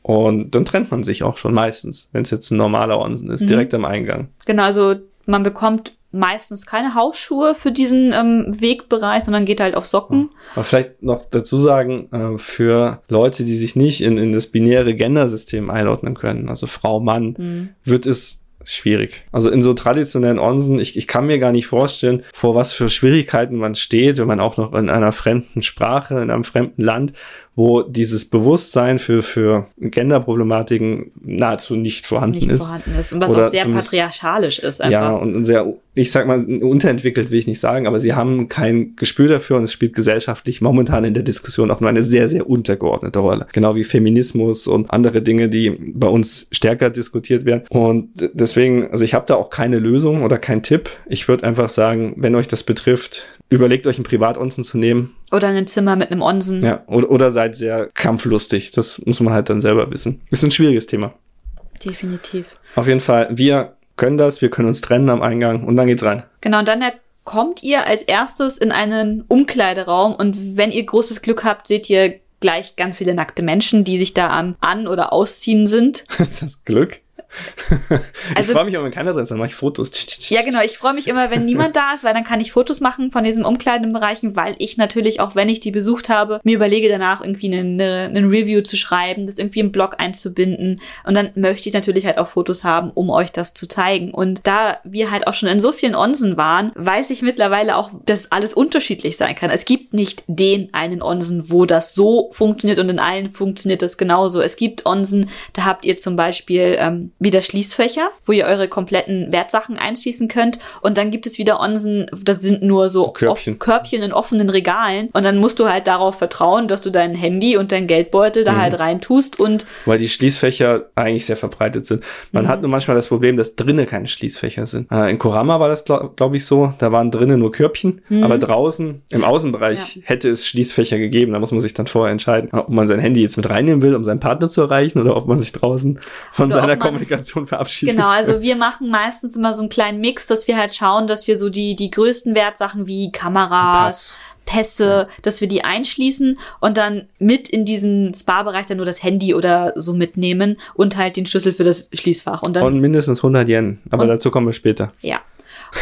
Und dann trennt man sich auch schon meistens, wenn es jetzt ein normaler Onsen ist, mhm. direkt am Eingang. Genau, also man bekommt meistens keine Hausschuhe für diesen ähm, Wegbereich, sondern geht halt auf Socken. Aber vielleicht noch dazu sagen, äh, für Leute, die sich nicht in, in das binäre Gendersystem einordnen können, also Frau, Mann, mhm. wird es schwierig. Also in so traditionellen Onsen, ich, ich kann mir gar nicht vorstellen, vor was für Schwierigkeiten man steht, wenn man auch noch in einer fremden Sprache, in einem fremden Land wo dieses Bewusstsein für, für Genderproblematiken nahezu nicht vorhanden nicht ist. Vorhanden ist. Und was Oder auch sehr patriarchalisch ist. Einfach. Ja, und sehr, ich sag mal, unterentwickelt will ich nicht sagen, aber sie haben kein Gespür dafür und es spielt gesellschaftlich momentan in der Diskussion auch nur eine sehr, sehr untergeordnete Rolle. Genau wie Feminismus und andere Dinge, die bei uns stärker diskutiert werden. Und deswegen, also ich habe da auch keine Lösung oder keinen Tipp. Ich würde einfach sagen, wenn euch das betrifft, überlegt euch ein Privatonsen zu nehmen. Oder ein Zimmer mit einem Onsen. Ja, oder, oder seid sehr kampflustig. Das muss man halt dann selber wissen. Ist ein schwieriges Thema. Definitiv. Auf jeden Fall, wir können das, wir können uns trennen am Eingang und dann geht's rein. Genau, und dann kommt ihr als erstes in einen Umkleideraum und wenn ihr großes Glück habt, seht ihr gleich ganz viele nackte Menschen, die sich da am An- oder Ausziehen sind. [LAUGHS] ist das Glück? Ich also, freue mich immer, wenn keiner drin ist, dann mache ich Fotos. Ja, genau. Ich freue mich immer, wenn niemand da ist, weil dann kann ich Fotos machen von diesen Umkleidenbereichen, weil ich natürlich, auch wenn ich die besucht habe, mir überlege danach irgendwie eine, eine Review zu schreiben, das irgendwie im Blog einzubinden. Und dann möchte ich natürlich halt auch Fotos haben, um euch das zu zeigen. Und da wir halt auch schon in so vielen Onsen waren, weiß ich mittlerweile auch, dass alles unterschiedlich sein kann. Es gibt nicht den einen Onsen, wo das so funktioniert und in allen funktioniert das genauso. Es gibt Onsen, da habt ihr zum Beispiel ähm, wieder Schließfächer, wo ihr eure kompletten Wertsachen einschließen könnt. Und dann gibt es wieder Onsen, das sind nur so Körbchen. Körbchen in offenen Regalen. Und dann musst du halt darauf vertrauen, dass du dein Handy und dein Geldbeutel da mhm. halt reintust und. Weil die Schließfächer eigentlich sehr verbreitet sind. Man mhm. hat nur manchmal das Problem, dass drinnen keine Schließfächer sind. Äh, in Korama war das, glaube glaub ich, so. Da waren drinnen nur Körbchen. Mhm. Aber draußen im Außenbereich ja. hätte es Schließfächer gegeben. Da muss man sich dann vorher entscheiden, ob man sein Handy jetzt mit reinnehmen will, um seinen Partner zu erreichen oder ob man sich draußen von oder seiner Kommunikation Qualifikation verabschiedet. Genau, also wir machen meistens immer so einen kleinen Mix, dass wir halt schauen, dass wir so die, die größten Wertsachen wie Kameras. Pässe, dass wir die einschließen und dann mit in diesen Spa-Bereich dann nur das Handy oder so mitnehmen und halt den Schlüssel für das Schließfach. Und dann, Und mindestens 100 Yen. Aber dazu kommen wir später. ja.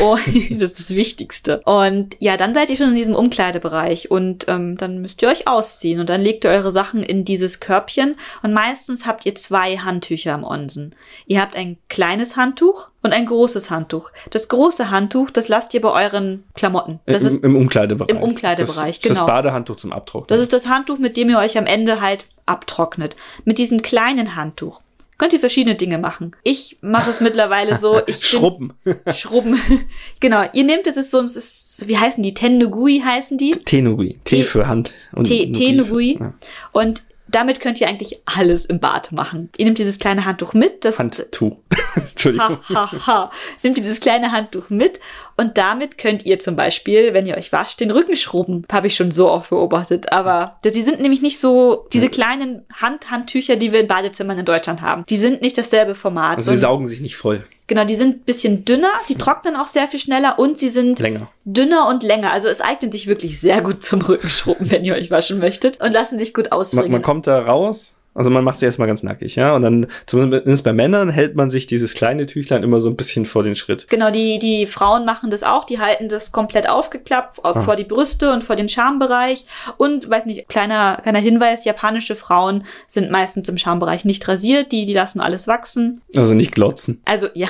Oh, [LAUGHS] das ist das Wichtigste. Und ja, dann seid ihr schon in diesem Umkleidebereich und ähm, dann müsst ihr euch ausziehen und dann legt ihr eure Sachen in dieses Körbchen und meistens habt ihr zwei Handtücher im Onsen. Ihr habt ein kleines Handtuch und ein großes Handtuch. Das große Handtuch, das lasst ihr bei euren Klamotten. Das Im, ist Im Umkleidebereich. im Umkleidebereich, das, genau. Das Badehandtuch zum Abtrocknen. Das ist das Handtuch, mit dem ihr euch am Ende halt abtrocknet. Mit diesem kleinen Handtuch könnt ihr verschiedene Dinge machen. Ich mache es mittlerweile so, [LAUGHS] ich Schrubben. [LAUGHS] Schrubben. [LAUGHS] genau, ihr nehmt es ist so, es ist, wie heißen die? Tennugui heißen die. Tenugui. Tee Tee- für Hand. Und Tee- Nugui Tennugui. für- ja. Und damit könnt ihr eigentlich alles im Bad machen. Ihr nehmt dieses kleine Handtuch mit, das Handtuch. [LAUGHS] Entschuldigung. Ha, ha, ha. Nehmt dieses kleine Handtuch mit und damit könnt ihr zum Beispiel, wenn ihr euch wascht, den Rücken schrubben. Habe ich schon so oft beobachtet. Aber die sind nämlich nicht so, diese kleinen Hand-Handtücher, die wir in Badezimmern in Deutschland haben, die sind nicht dasselbe Format. Also sie saugen sich nicht voll. Genau, die sind ein bisschen dünner, die trocknen auch sehr viel schneller und sie sind Länger. dünner und länger. Also es eignet sich wirklich sehr gut zum Rückenschrubben, wenn ihr euch waschen möchtet und lassen sich gut Man, ausbringen. man kommt da raus. Also man macht sie erstmal ganz nackig, ja. Und dann, zumindest bei Männern, hält man sich dieses kleine Tüchlein immer so ein bisschen vor den Schritt. Genau, die, die Frauen machen das auch, die halten das komplett aufgeklappt auf, Ah. vor die Brüste und vor den Schambereich. Und, weiß nicht, kleiner, kleiner Hinweis, japanische Frauen sind meistens im Schambereich nicht rasiert, die, die lassen alles wachsen. Also nicht glotzen. Also, [LAUGHS] ja.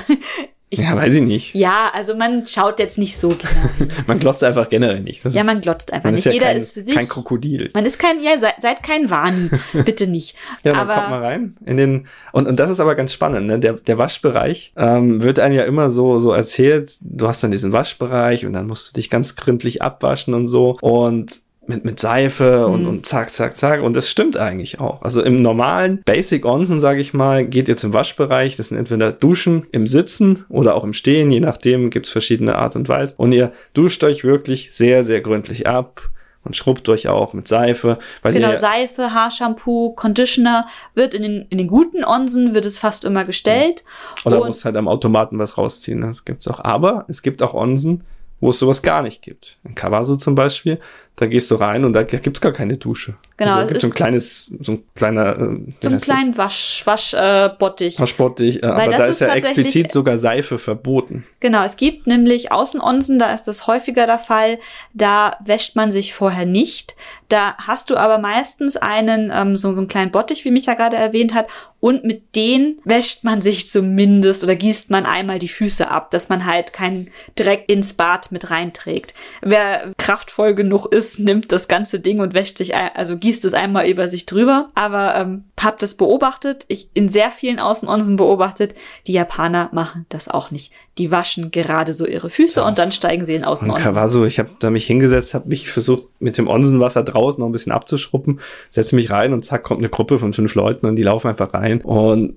Ich, Ja, weiß ich nicht. ja, also man schaut jetzt nicht so genau. [LAUGHS] Man glotzt einfach generell nicht. Das Ja, man glotzt einfach man nicht. Ist ja Jeder kein, ist für sich. Kein Krokodil. Man ist kein, ja, seid, seid kein Wani. [LAUGHS] Bitte nicht. Ja, dann Aber kommt mal rein in den und und das ist aber ganz spannend. Ne? Der der Waschbereich ähm, wird einem ja immer so so erzählt. Du hast dann diesen Waschbereich und dann musst du dich ganz gründlich abwaschen und so und mit mit Seife und Mhm. und zack zack zack und das stimmt eigentlich auch. Also im normalen Basic Onsen sage ich mal geht ihr zum Waschbereich. Das sind entweder Duschen im Sitzen oder auch im Stehen. Je nachdem gibt's verschiedene Art und Weise. Und ihr duscht euch wirklich sehr sehr gründlich ab. Und schrubbt euch auch mit Seife, weil Genau, Seife, Haarshampoo, Conditioner wird in den, in den guten Onsen wird es fast immer gestellt. Oder Und- musst halt am Automaten was rausziehen. ne? Das gibt's auch. Aber es gibt auch Onsen, wo es sowas gar nicht gibt. In Kawasu zum Beispiel, da gehst du rein und da gibt's gar keine Dusche. Genau, Also, da es gibt's so ein kleines, so ein kleiner, äh, So das? kleinen Wasch, Wasch, äh, Bottich. Verspottig, äh, aber da ist ist ja explizit sogar Seife verboten. Genau, es gibt nämlich Außenonsen, da ist das häufiger der Fall. Da wäscht man sich vorher nicht. Da hast du aber meistens einen, ähm, so, so einen kleinen Bottich, wie Micha gerade erwähnt hat. Und mit denen wäscht man sich zumindest oder gießt man einmal die Füße ab, dass man halt keinen Dreck ins Bad mit reinträgt. Wer kraftvoll genug ist, nimmt das ganze Ding und wäscht sich, ein, also gießt es einmal über sich drüber. Aber ähm, hab das beobachtet, ich in sehr vielen Außenonsen beobachtet, die Japaner machen das auch nicht. Die waschen gerade so ihre Füße und dann steigen sie in Außenonsen. Kawasu, ich habe da mich hingesetzt, habe mich versucht, mit dem Onsenwasser draußen noch ein bisschen abzuschruppen, setze mich rein und zack, kommt eine Gruppe von fünf Leuten und die laufen einfach rein. Und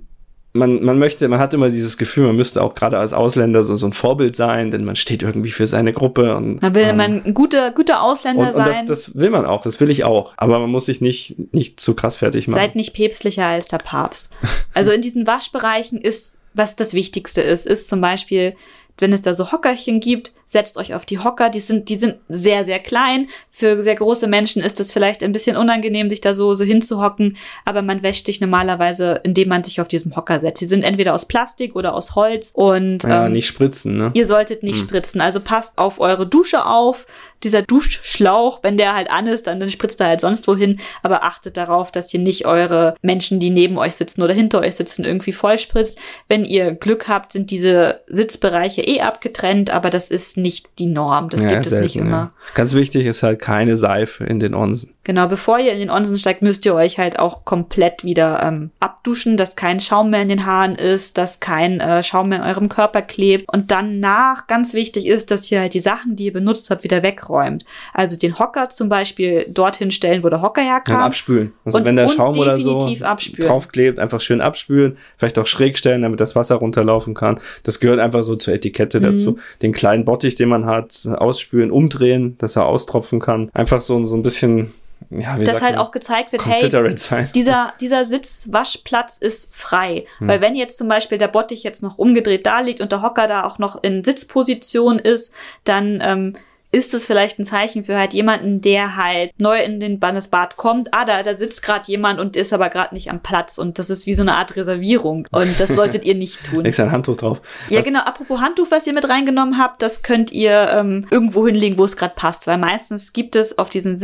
man, man möchte, man hat immer dieses Gefühl, man müsste auch gerade als Ausländer so, so ein Vorbild sein, denn man steht irgendwie für seine Gruppe und Man will ähm, man ein guter, guter Ausländer und, und das, sein. das will man auch, das will ich auch. Aber man muss sich nicht, nicht zu krass fertig machen. Seid nicht päpstlicher als der Papst. Also in diesen Waschbereichen ist, was das Wichtigste ist, ist zum Beispiel, wenn es da so Hockerchen gibt, setzt euch auf die Hocker. Die sind, die sind sehr, sehr klein. Für sehr große Menschen ist es vielleicht ein bisschen unangenehm, sich da so, so hinzuhocken. Aber man wäscht sich normalerweise, indem man sich auf diesem Hocker setzt. Die sind entweder aus Plastik oder aus Holz und ja, ähm, nicht spritzen, ne? Ihr solltet nicht spritzen. Also passt auf eure Dusche auf. Dieser Duschschlauch, wenn der halt an ist, dann, dann spritzt er halt sonst wohin. Aber achtet darauf, dass ihr nicht eure Menschen, die neben euch sitzen oder hinter euch sitzen, irgendwie vollspritzt. Wenn ihr Glück habt, sind diese Sitzbereiche eh abgetrennt, aber das ist nicht die Norm. Das Ja, gibt es selten, nicht immer. Ja. Ganz wichtig ist halt keine Seife in den Onsen. Genau, bevor ihr in den Onsen steigt, müsst ihr euch halt auch komplett wieder ähm, abduschen, dass kein Schaum mehr in den Haaren ist, dass kein äh, Schaum mehr in eurem Körper klebt. Und danach ganz wichtig ist, dass ihr halt die Sachen, die ihr benutzt habt, wieder wegräumt. Also den Hocker zum Beispiel dorthin stellen, wo der Hocker Dann herkam. abspülen. Also Und- wenn der Schaum oder so abspülen. draufklebt, einfach schön abspülen, vielleicht auch schräg stellen, damit das Wasser runterlaufen kann. Das gehört einfach so zur Etikette Mhm. dazu. Den kleinen Bottich, den man hat, ausspülen, umdrehen, dass er austropfen kann. Einfach so, so ein bisschen ja, dass halt auch gezeigt wird, hey, sein. [LAUGHS] dieser, dieser Sitzwaschplatz ist frei. Weil wenn jetzt zum Beispiel der Bottich jetzt noch umgedreht da liegt und der Hocker da auch noch in Sitzposition ist, dann ähm, ist es vielleicht ein Zeichen für halt jemanden, der halt neu in den Bad kommt. Ah, da, da sitzt gerade jemand und ist aber gerade nicht am Platz und das ist wie so eine Art Reservierung und das [LAUGHS] solltet ihr nicht tun. Legst ein Handtuch drauf. Ja, Was- genau. Apropos Handtuch, was ihr mit reingenommen habt, das könnt ihr ähm, irgendwo hinlegen, wo es gerade passt. Weil meistens gibt es auf diesen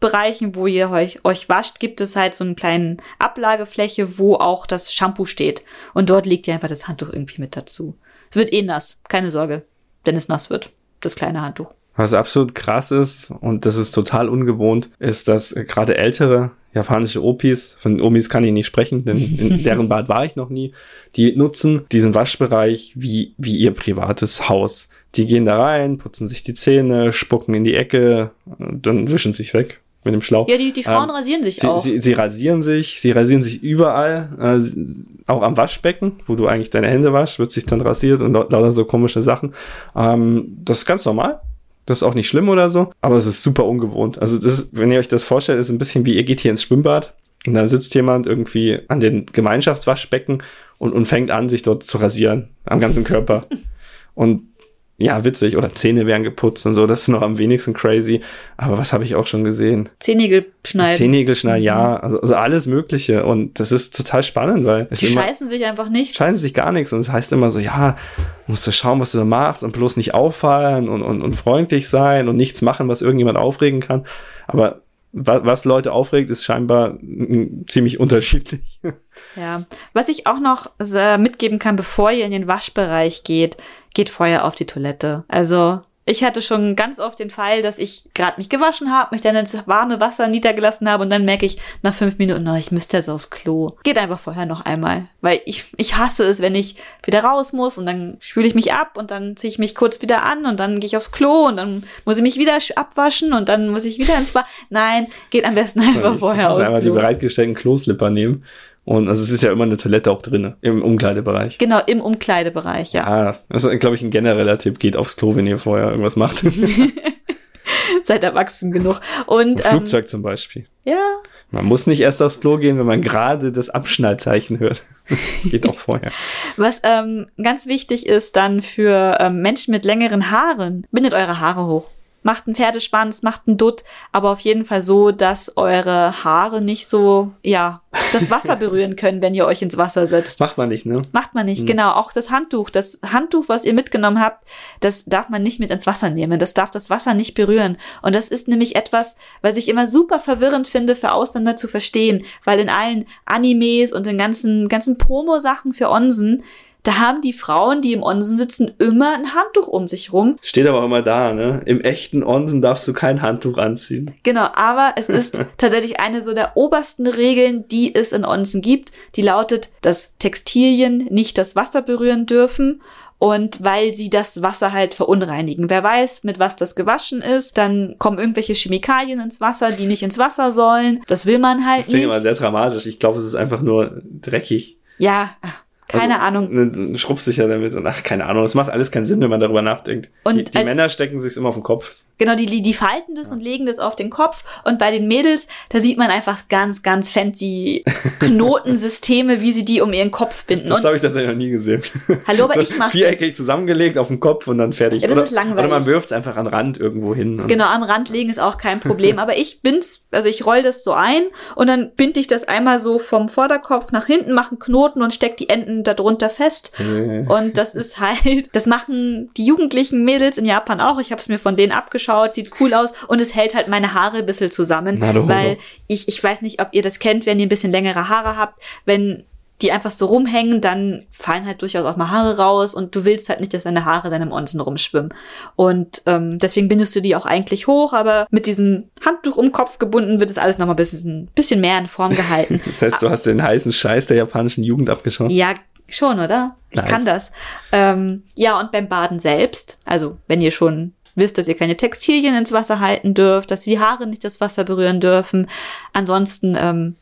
Sitzbereichen, wo ihr euch, euch wascht, gibt es halt so einen kleinen Ablagefläche, wo auch das Shampoo steht. Und dort legt ihr einfach das Handtuch irgendwie mit dazu. Es wird eh nass. Keine Sorge. Wenn es nass wird. Das kleine Handtuch. Was absolut krass ist, und das ist total ungewohnt, ist, dass gerade ältere japanische Opis, von Omis kann ich nicht sprechen, denn in [LAUGHS] deren Bad war ich noch nie, die nutzen diesen Waschbereich wie, wie ihr privates Haus. Die gehen da rein, putzen sich die Zähne, spucken in die Ecke, und dann wischen sich weg mit dem Schlauch. Ja, die, die Frauen Ähm, rasieren sich Sie, auch. sie, sie rasieren sich, sie rasieren sich überall, äh, auch am Waschbecken, wo du eigentlich deine Hände waschst, wird sich dann rasiert und lau- lauter so komische Sachen. Ähm, das ist ganz normal. Das ist auch nicht schlimm oder so, aber es ist super ungewohnt. Also das ist, wenn ihr euch das vorstellt, ist ein bisschen wie ihr geht hier ins Schwimmbad und dann sitzt jemand irgendwie an den Gemeinschaftswaschbecken und, und fängt an, sich dort zu rasieren am ganzen Körper. [LAUGHS] und ja, witzig. Oder Zähne werden geputzt und so. Das ist noch am wenigsten crazy. Aber was habe ich auch schon gesehen? Zehennägel schneiden. Zehennägel schneiden, ja, also, also alles Mögliche. Und das ist total spannend, weil es die immer scheißen sich einfach nicht. scheißen sich gar nichts. Und es heißt immer so, ja, musst du schauen, was du da machst und bloß nicht auffallen und, und, und freundlich sein und nichts machen, was irgendjemand aufregen kann. Aber was, Leute aufregt, ist scheinbar ziemlich unterschiedlich. [LAUGHS] Ja. Was ich auch noch äh, mitgeben kann, bevor ihr in den Waschbereich geht, geht vorher auf die Toilette. Also ich hatte schon ganz oft den Fall, dass ich gerade mich gewaschen habe, mich dann ins warme Wasser niedergelassen habe und dann merke ich nach fünf Minuten, oh, ich müsste jetzt aufs Klo. Geht einfach vorher noch einmal. Weil ich, ich hasse es, wenn ich wieder raus muss und dann spüle ich mich ab und dann ziehe ich mich kurz wieder an und dann gehe ich aufs Klo und dann muss ich mich wieder sch- abwaschen und dann muss ich wieder ins Bad. Nein, geht am besten einfach vorher also aufs einmal die Klo. bereitgestellten Kloslipper nehmen. Und also es ist ja immer eine Toilette auch drin im Umkleidebereich. Genau, im Umkleidebereich, ja. Ja, das ist, glaube ich, ein genereller Tipp. Geht aufs Klo, wenn ihr vorher irgendwas macht. Im [LAUGHS] seid erwachsen genug. Und ähm, Flugzeug zum Beispiel. ja, Man muss nicht erst aufs Klo gehen, wenn man gerade das Abschnallzeichen hört. Das [LAUGHS] geht auch vorher. was ähm, ganz wichtig ist dann für ähm, Menschen mit längeren Haaren, bindet eure Haare hoch. Macht einen Pferdeschwanz, macht einen Dutt, aber auf jeden Fall so, dass eure Haare nicht so, ja, das Wasser [LAUGHS] berühren können, wenn ihr euch ins Wasser setzt. Macht man nicht, ne? Macht man nicht, genau. Auch das Handtuch, das Handtuch, was ihr mitgenommen habt, das darf man nicht mit ins Wasser nehmen. Das darf das Wasser nicht berühren. Und das ist nämlich etwas, was ich immer super verwirrend finde, für Ausländer zu verstehen. Weil in allen Animes und den ganzen, ganzen Promo-Sachen für Onsen, da haben die Frauen, die im Onsen sitzen, immer ein Handtuch um sich rum. Steht aber immer da, ne? Im echten Onsen darfst du kein Handtuch anziehen. Genau, aber es ist [LAUGHS] tatsächlich eine so der obersten Regeln, die es in Onsen gibt. Die lautet, dass Textilien nicht das Wasser berühren dürfen. Und weil sie das Wasser halt verunreinigen. Wer weiß, mit was das gewaschen ist, dann kommen irgendwelche Chemikalien ins Wasser, die nicht ins Wasser sollen. Das will man halt Das klingt immer nicht. sehr dramatisch. Ich glaube, es ist einfach nur dreckig. Ja, ach, keine also, Ahnung. Ne, schrubbst dich ja damit und ach, keine Ahnung. Es macht alles keinen Sinn, wenn man darüber nachdenkt. Und die die als- Männer stecken sich's immer auf den Kopf. Genau, die, die falten das und legen das auf den Kopf. Und bei den Mädels, da sieht man einfach ganz, ganz fancy Knotensysteme, wie sie die um ihren Kopf binden. Das habe ich tatsächlich noch nie gesehen. Hallo, aber [LAUGHS] So ich mach's Viereckig jetzt. zusammengelegt auf den Kopf und dann fertig. Ja, das oder, ist langweilig. Oder man wirft's einfach an Rand irgendwo hin. Genau, am Rand legen ist auch kein Problem. [LAUGHS] Aber ich bin's, also ich roll das so ein und dann binde ich das einmal so vom Vorderkopf nach hinten, mache einen Knoten und steck die Enden darunter fest. Nee. Und das ist halt, das machen die jugendlichen Mädels in Japan auch. Ich habe es mir von denen abgeschaut, sieht cool aus und es hält halt meine Haare ein bisschen zusammen. Naruhodo. Weil ich, ich weiß nicht, ob ihr das kennt, wenn ihr ein bisschen längere Haare habt, wenn die einfach so rumhängen, dann fallen halt durchaus auch mal Haare raus und du willst halt nicht, dass deine Haare dann im Onsen rumschwimmen. Und ähm, deswegen bindest du die auch eigentlich hoch, aber mit diesem Handtuch um Kopf gebunden wird es alles nochmal ein bisschen, bisschen mehr in Form gehalten. [LAUGHS] Das heißt, du hast den heißen Scheiß der japanischen Jugend abgeschaut. Ja, schon, oder? Ich Nice. kann das. Ähm, ja, und beim Baden selbst, also wenn ihr schon wisst, dass ihr keine Textilien ins Wasser halten dürft, dass die Haare nicht das Wasser berühren dürfen. Ansonsten ähm,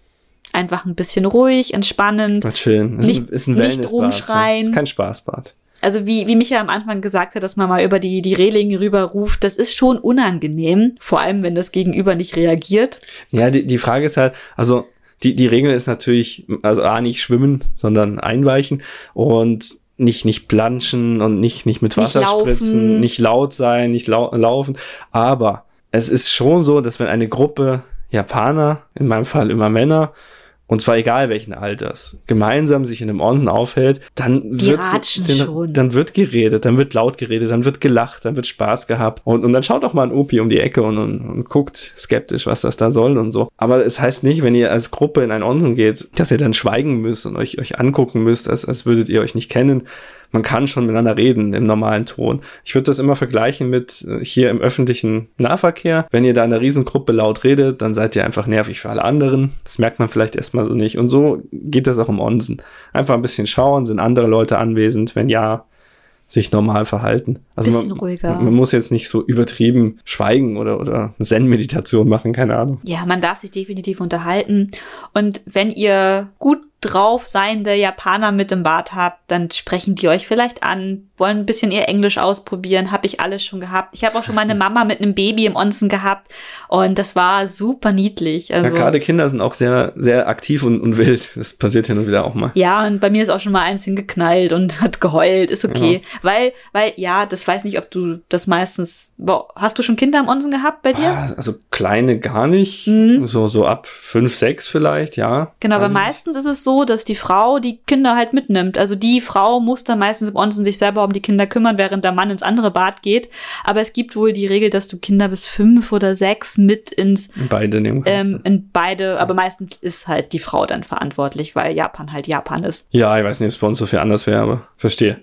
einfach ein bisschen ruhig, entspannend. Mal chillen. Ist Nicht- ein, ist ein nicht Wellnessbad, rumschreien. Ne? Ist kein Spaßbad. Also wie, wie Micha am Anfang gesagt hat, dass man mal über die, die Reling rüber ruft, das ist schon unangenehm. Vor allem, wenn das Gegenüber nicht reagiert. Ja, die, die Frage ist halt, also die, die Regel ist natürlich, also A, nicht schwimmen, sondern einweichen und nicht, nicht planschen und nicht, nicht mit Wasser Nicht spritzen, nicht laut sein, nicht lau laufen. Aber es ist schon so, dass wenn eine Gruppe Japaner, in meinem Fall immer Männer, und zwar egal welchen Alters, gemeinsam sich in einem Onsen aufhält, dann wird dann, schon. dann wird geredet, dann wird laut geredet, dann wird gelacht, dann wird Spaß gehabt und, und dann schaut auch mal ein Opi um die Ecke und, und, und guckt skeptisch, was das da soll und so. Aber es heißt nicht, wenn ihr als Gruppe in ein Onsen geht, dass ihr dann schweigen müsst und euch, euch angucken müsst, als, als würdet ihr euch nicht kennen. Man kann schon miteinander reden im normalen Ton. Ich würde das immer vergleichen mit äh, hier im öffentlichen Nahverkehr. Wenn ihr da in einer Riesengruppe laut redet, dann seid ihr einfach nervig für alle anderen. Das merkt man vielleicht erstmal so nicht. Und so geht das auch im Onsen. Einfach ein bisschen schauen, sind andere Leute anwesend? Wenn ja, sich normal verhalten. Also Bisschen man, ruhiger. man muss jetzt nicht so übertrieben schweigen oder, oder Zen-Meditation machen, keine Ahnung. Ja, man darf sich definitiv unterhalten. Und wenn ihr gut drauf seiende Japaner mit im Bad habt, dann sprechen die euch vielleicht an, wollen ein bisschen ihr Englisch ausprobieren, habe ich alles schon gehabt. Ich habe auch schon meine [LAUGHS] Mama mit einem Baby im Onsen gehabt und das war super niedlich. Also, Ja, gerade Kinder sind auch sehr, sehr aktiv und, und wild. Das passiert hin und wieder auch mal. Ja, und bei mir ist auch schon mal eins hingeknallt und [LAUGHS] hat geheult, ist okay. Weil, weil, ja, das weiß nicht, ob du das meistens. Boah, hast du schon Kinder im Onsen gehabt bei dir? Ah, Also kleine gar nicht. Mhm. So, so ab fünf, sechs vielleicht, ja. Genau, aber Also, meistens ist es so, dass die Frau die Kinder halt mitnimmt. Also die Frau muss dann meistens im Onsen sich selber um die Kinder kümmern, während der Mann ins andere Bad geht. Aber es gibt wohl die Regel, dass du Kinder bis fünf oder sechs mit ins Beide nehmen kannst. ähm, in beide, aber meistens ist halt die Frau dann verantwortlich, weil Japan halt Japan ist. ja, ich weiß nicht, ob es bei uns so viel anders wäre, aber verstehe.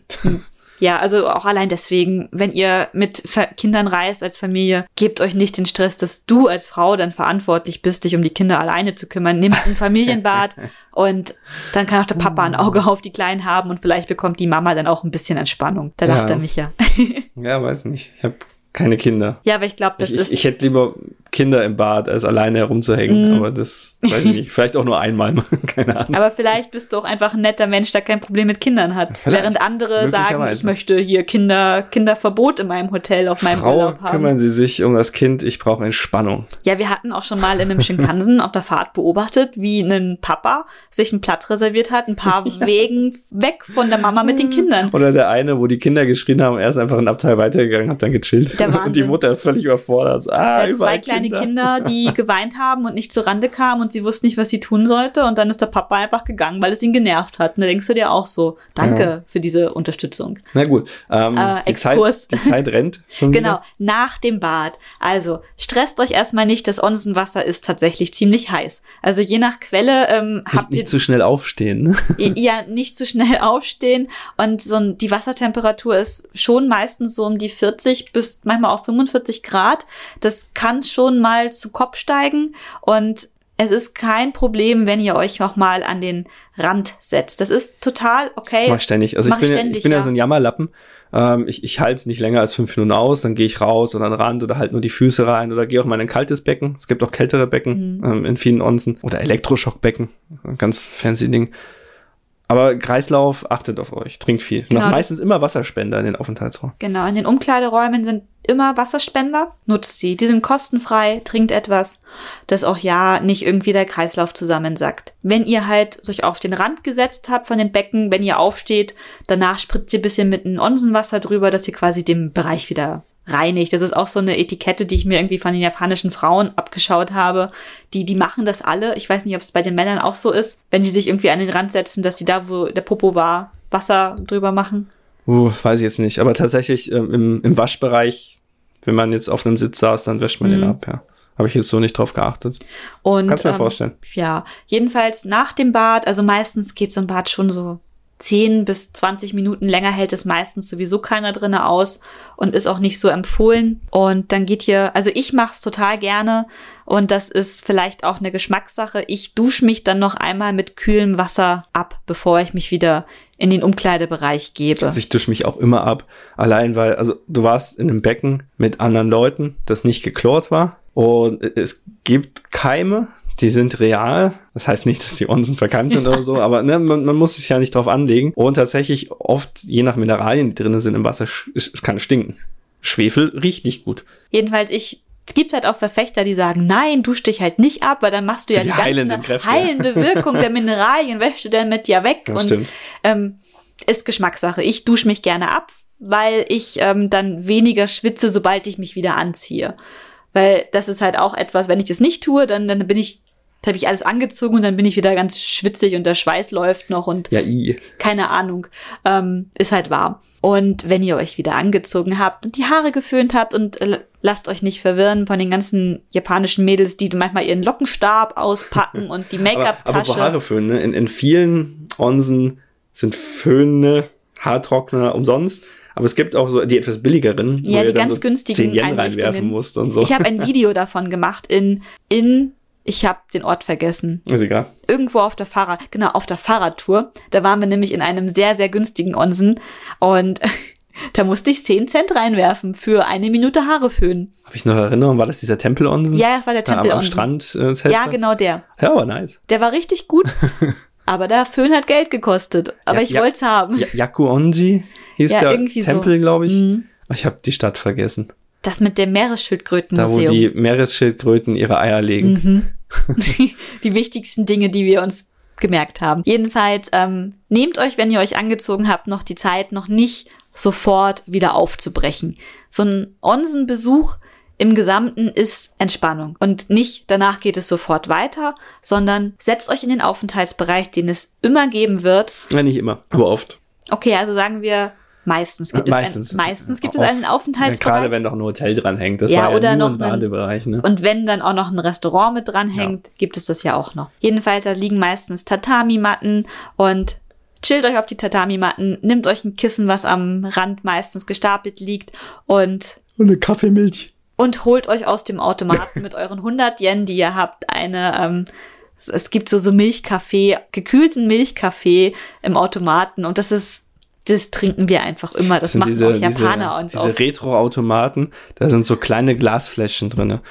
Ja, also auch allein deswegen, wenn ihr mit Kindern reist als Familie, gebt euch nicht den Stress, dass du als Frau dann verantwortlich bist, dich um die Kinder alleine zu kümmern. Nehmt ein Familienbad [LAUGHS] und dann kann auch der Papa ein Auge auf die Kleinen haben und vielleicht bekommt die Mama dann auch ein bisschen Entspannung. Da lacht Ja. er mich ja. Ja, weiß nicht. Ich habe keine Kinder. ja, aber ich glaube, das Ich, ist. ich, ich hätte lieber Kinder im Bad, als alleine herumzuhängen, Mhm. aber das weiß ich nicht. Vielleicht auch nur einmal, [LAUGHS] keine Ahnung. aber vielleicht bist du auch einfach ein netter Mensch, der kein Problem mit Kindern hat. Vielleicht. Während andere sagen, ich möchte hier Kinder, Kinderverbot in meinem Hotel auf meinem Frau, Urlaub haben. kümmern Sie sich um das Kind, ich brauche Entspannung. Ja, wir hatten auch schon mal in einem Shinkansen auf der Fahrt beobachtet, wie ein Papa sich einen Platz reserviert hat, ein paar [LAUGHS] Wegen weg von der Mama mit den Kindern. Oder der eine, wo die Kinder geschrien haben, er ist einfach ein Abteil weitergegangen, hat dann gechillt. Der [LAUGHS] Und die Wahnsinn. Mutter völlig überfordert. Ah, hat zwei kleine Kinder. die [LAUGHS] geweint haben und nicht zur Rande kamen und sie wussten nicht, was sie tun sollte. Und dann ist der Papa einfach gegangen, weil es ihn genervt hat. Und da denkst du dir auch so, danke Ja. für diese Unterstützung. Na gut, ähm, Äh, die, Zeit, Exkurs. die Zeit rennt schon Genau, wieder. nach dem Bad. Also, stresst euch erstmal nicht, das Onsenwasser ist tatsächlich ziemlich heiß. Also je nach Quelle ähm, Nicht, habt ihr nicht zu schnell aufstehen. Ne? ja nicht zu schnell [LAUGHS] aufstehen und so ein, die Wassertemperatur ist schon meistens so um die 40 bis manchmal auch 45 Grad. Das kann schon mal zu Kopf steigen und es ist kein Problem, wenn ihr euch auch mal an den Rand setzt. Das ist total okay. Mach ich ständig. Also ich Mach bin, ich ja, ständig, ich bin ja. ja. so ein Jammerlappen. Ähm, ich ich halte es nicht länger als fünf Minuten aus, dann gehe ich raus oder an den Rand oder halt nur die Füße rein oder gehe auch mal in ein kaltes Becken. Es gibt auch kältere Becken Mhm. ähm, in vielen Onsen. Oder Elektroschockbecken. Ganz fancy Ding. Aber Kreislauf, achtet auf euch, trinkt viel. Genau, Noch meistens immer Wasserspender in den Aufenthaltsraum. Genau, in den Umkleideräumen sind immer Wasserspender. Nutzt sie. Die sind kostenfrei, trinkt etwas, dass auch ja nicht irgendwie der Kreislauf zusammensackt. Wenn ihr halt euch auf den Rand gesetzt habt von den Becken, wenn ihr aufsteht, danach spritzt ihr ein bisschen mit einem Onsenwasser drüber, dass ihr quasi den Bereich wieder reinigt. Das ist auch so eine Etikette, die ich mir irgendwie von den japanischen Frauen abgeschaut habe. Die, die machen das alle. Ich weiß nicht, ob es bei den Männern auch so ist, wenn die sich irgendwie an den Rand setzen, dass sie da, wo der Popo war, Wasser drüber machen. Uh, weiß ich jetzt nicht. Aber tatsächlich ähm, im, im Waschbereich, wenn man jetzt auf einem Sitz saß, dann wäscht man den Mhm. ab, ja. Habe ich jetzt so nicht drauf geachtet. Und, Kannst mir ähm, vorstellen. Ja, jedenfalls nach dem Bad, also meistens geht so ein Bad schon so 10 bis 20 Minuten länger hält es meistens sowieso keiner drinne aus und ist auch nicht so empfohlen. Und dann geht hier, also ich mache es total gerne und das ist vielleicht auch eine Geschmackssache. Ich dusche mich dann noch einmal mit kühlem Wasser ab, bevor ich mich wieder in den Umkleidebereich gebe. Also ich dusche mich auch immer ab. Allein weil, also du warst in einem Becken mit anderen Leuten, das nicht geklort war. Und es gibt Keime, die sind real. Das heißt nicht, dass die Onsen verkannt sind oder so, aber ne, man, man muss sich ja nicht drauf anlegen. Und tatsächlich oft, je nach Mineralien, die drinnen sind im Wasser, es, es kann stinken. Schwefel riecht nicht gut. Jedenfalls, ich es gibt halt auch Verfechter, die sagen, nein, dusch dich halt nicht ab, weil dann machst du ja die, die heilende ganze Kräfte. heilende [LAUGHS] Wirkung der Mineralien, wäschst du damit ja weg. Das und stimmt. ähm, ist Geschmackssache. Ich dusche mich gerne ab, weil ich ähm, dann weniger schwitze, sobald ich mich wieder anziehe. Weil das ist halt auch etwas, wenn ich das nicht tue, dann, dann bin ich, habe ich alles angezogen und dann bin ich wieder ganz schwitzig und der Schweiß läuft noch und Ja, i. keine Ahnung, ähm, ist halt warm. Und wenn ihr euch wieder angezogen habt und die Haare geföhnt habt und äh, lasst euch nicht verwirren von den ganzen japanischen Mädels, die manchmal ihren Lockenstab auspacken und die Aber, [LAUGHS] aber Make-up-Tasche. Haare föhnen, ne? In, in vielen Onsen sind Föhne, Haartrockner umsonst. Aber es gibt auch so die etwas billigeren, Ja, ihr die dann ganz so günstigen 10 Yen reinwerfen musst und so. Ich habe ein Video davon gemacht in, in, ich habe den Ort vergessen. Ist egal. Irgendwo auf der Fahrrad, genau, auf der Fahrradtour. Da waren wir nämlich in einem sehr, sehr günstigen Onsen und [LAUGHS] da musste ich 10 Cent reinwerfen für eine Minute Haare föhnen. Habe ich noch Erinnerung, war das dieser Tempelonsen? Ja, das war der Da am, am Tempelonsen. Strand äh, Ja, genau der. Ja, aber nice. Der war richtig gut. [LAUGHS] aber der Föhn hat Geld gekostet. Aber Ja, ich ja. wollte es haben. Ja, Yakuonji hieß Ja, der irgendwie so. Tempel, glaube ich. Mhm. Ich habe die Stadt vergessen. Das mit dem Da, wo Meeresschildkrötenmuseum. die Meeresschildkröten ihre Eier legen. Mhm. [LAUGHS] [LAUGHS] die wichtigsten Dinge, die wir uns gemerkt haben. Jedenfalls ähm, nehmt euch, wenn ihr euch angezogen habt, noch die Zeit, noch nicht sofort wieder aufzubrechen. So ein Onsenbesuch im Gesamten ist Entspannung und nicht danach geht es sofort weiter, sondern setzt euch in den Aufenthaltsbereich, den es immer geben wird. Ja, nicht immer, aber oft. Okay, also sagen wir meistens gibt meistens. es einen, meistens gibt es Oft. einen Ja, Aufenthaltsbereich. Gerade wenn doch ein Hotel dran hängt. Das Ja, war ja oder nur noch ein einen- Badebereich. Ne? Und wenn dann auch noch ein Restaurant mit dranhängt, gibt es das ja auch noch. Jedenfalls, da liegen meistens Tatami-Matten und chillt euch auf die Tatami-Matten, nimmt euch ein Kissen, was am Rand meistens gestapelt liegt und, Und eine Kaffeemilch. und holt euch aus dem Automaten mit euren 100 Yen, die ihr habt, eine, ähm, es- es gibt so, so Milchkaffee, gekühlten Milchkaffee im Automaten und das ist, das trinken wir einfach immer. Das, sind machen diese, auch Japaner diese, uns diese oft. Retro-Automaten. Da sind so kleine Glasfläschchen drinne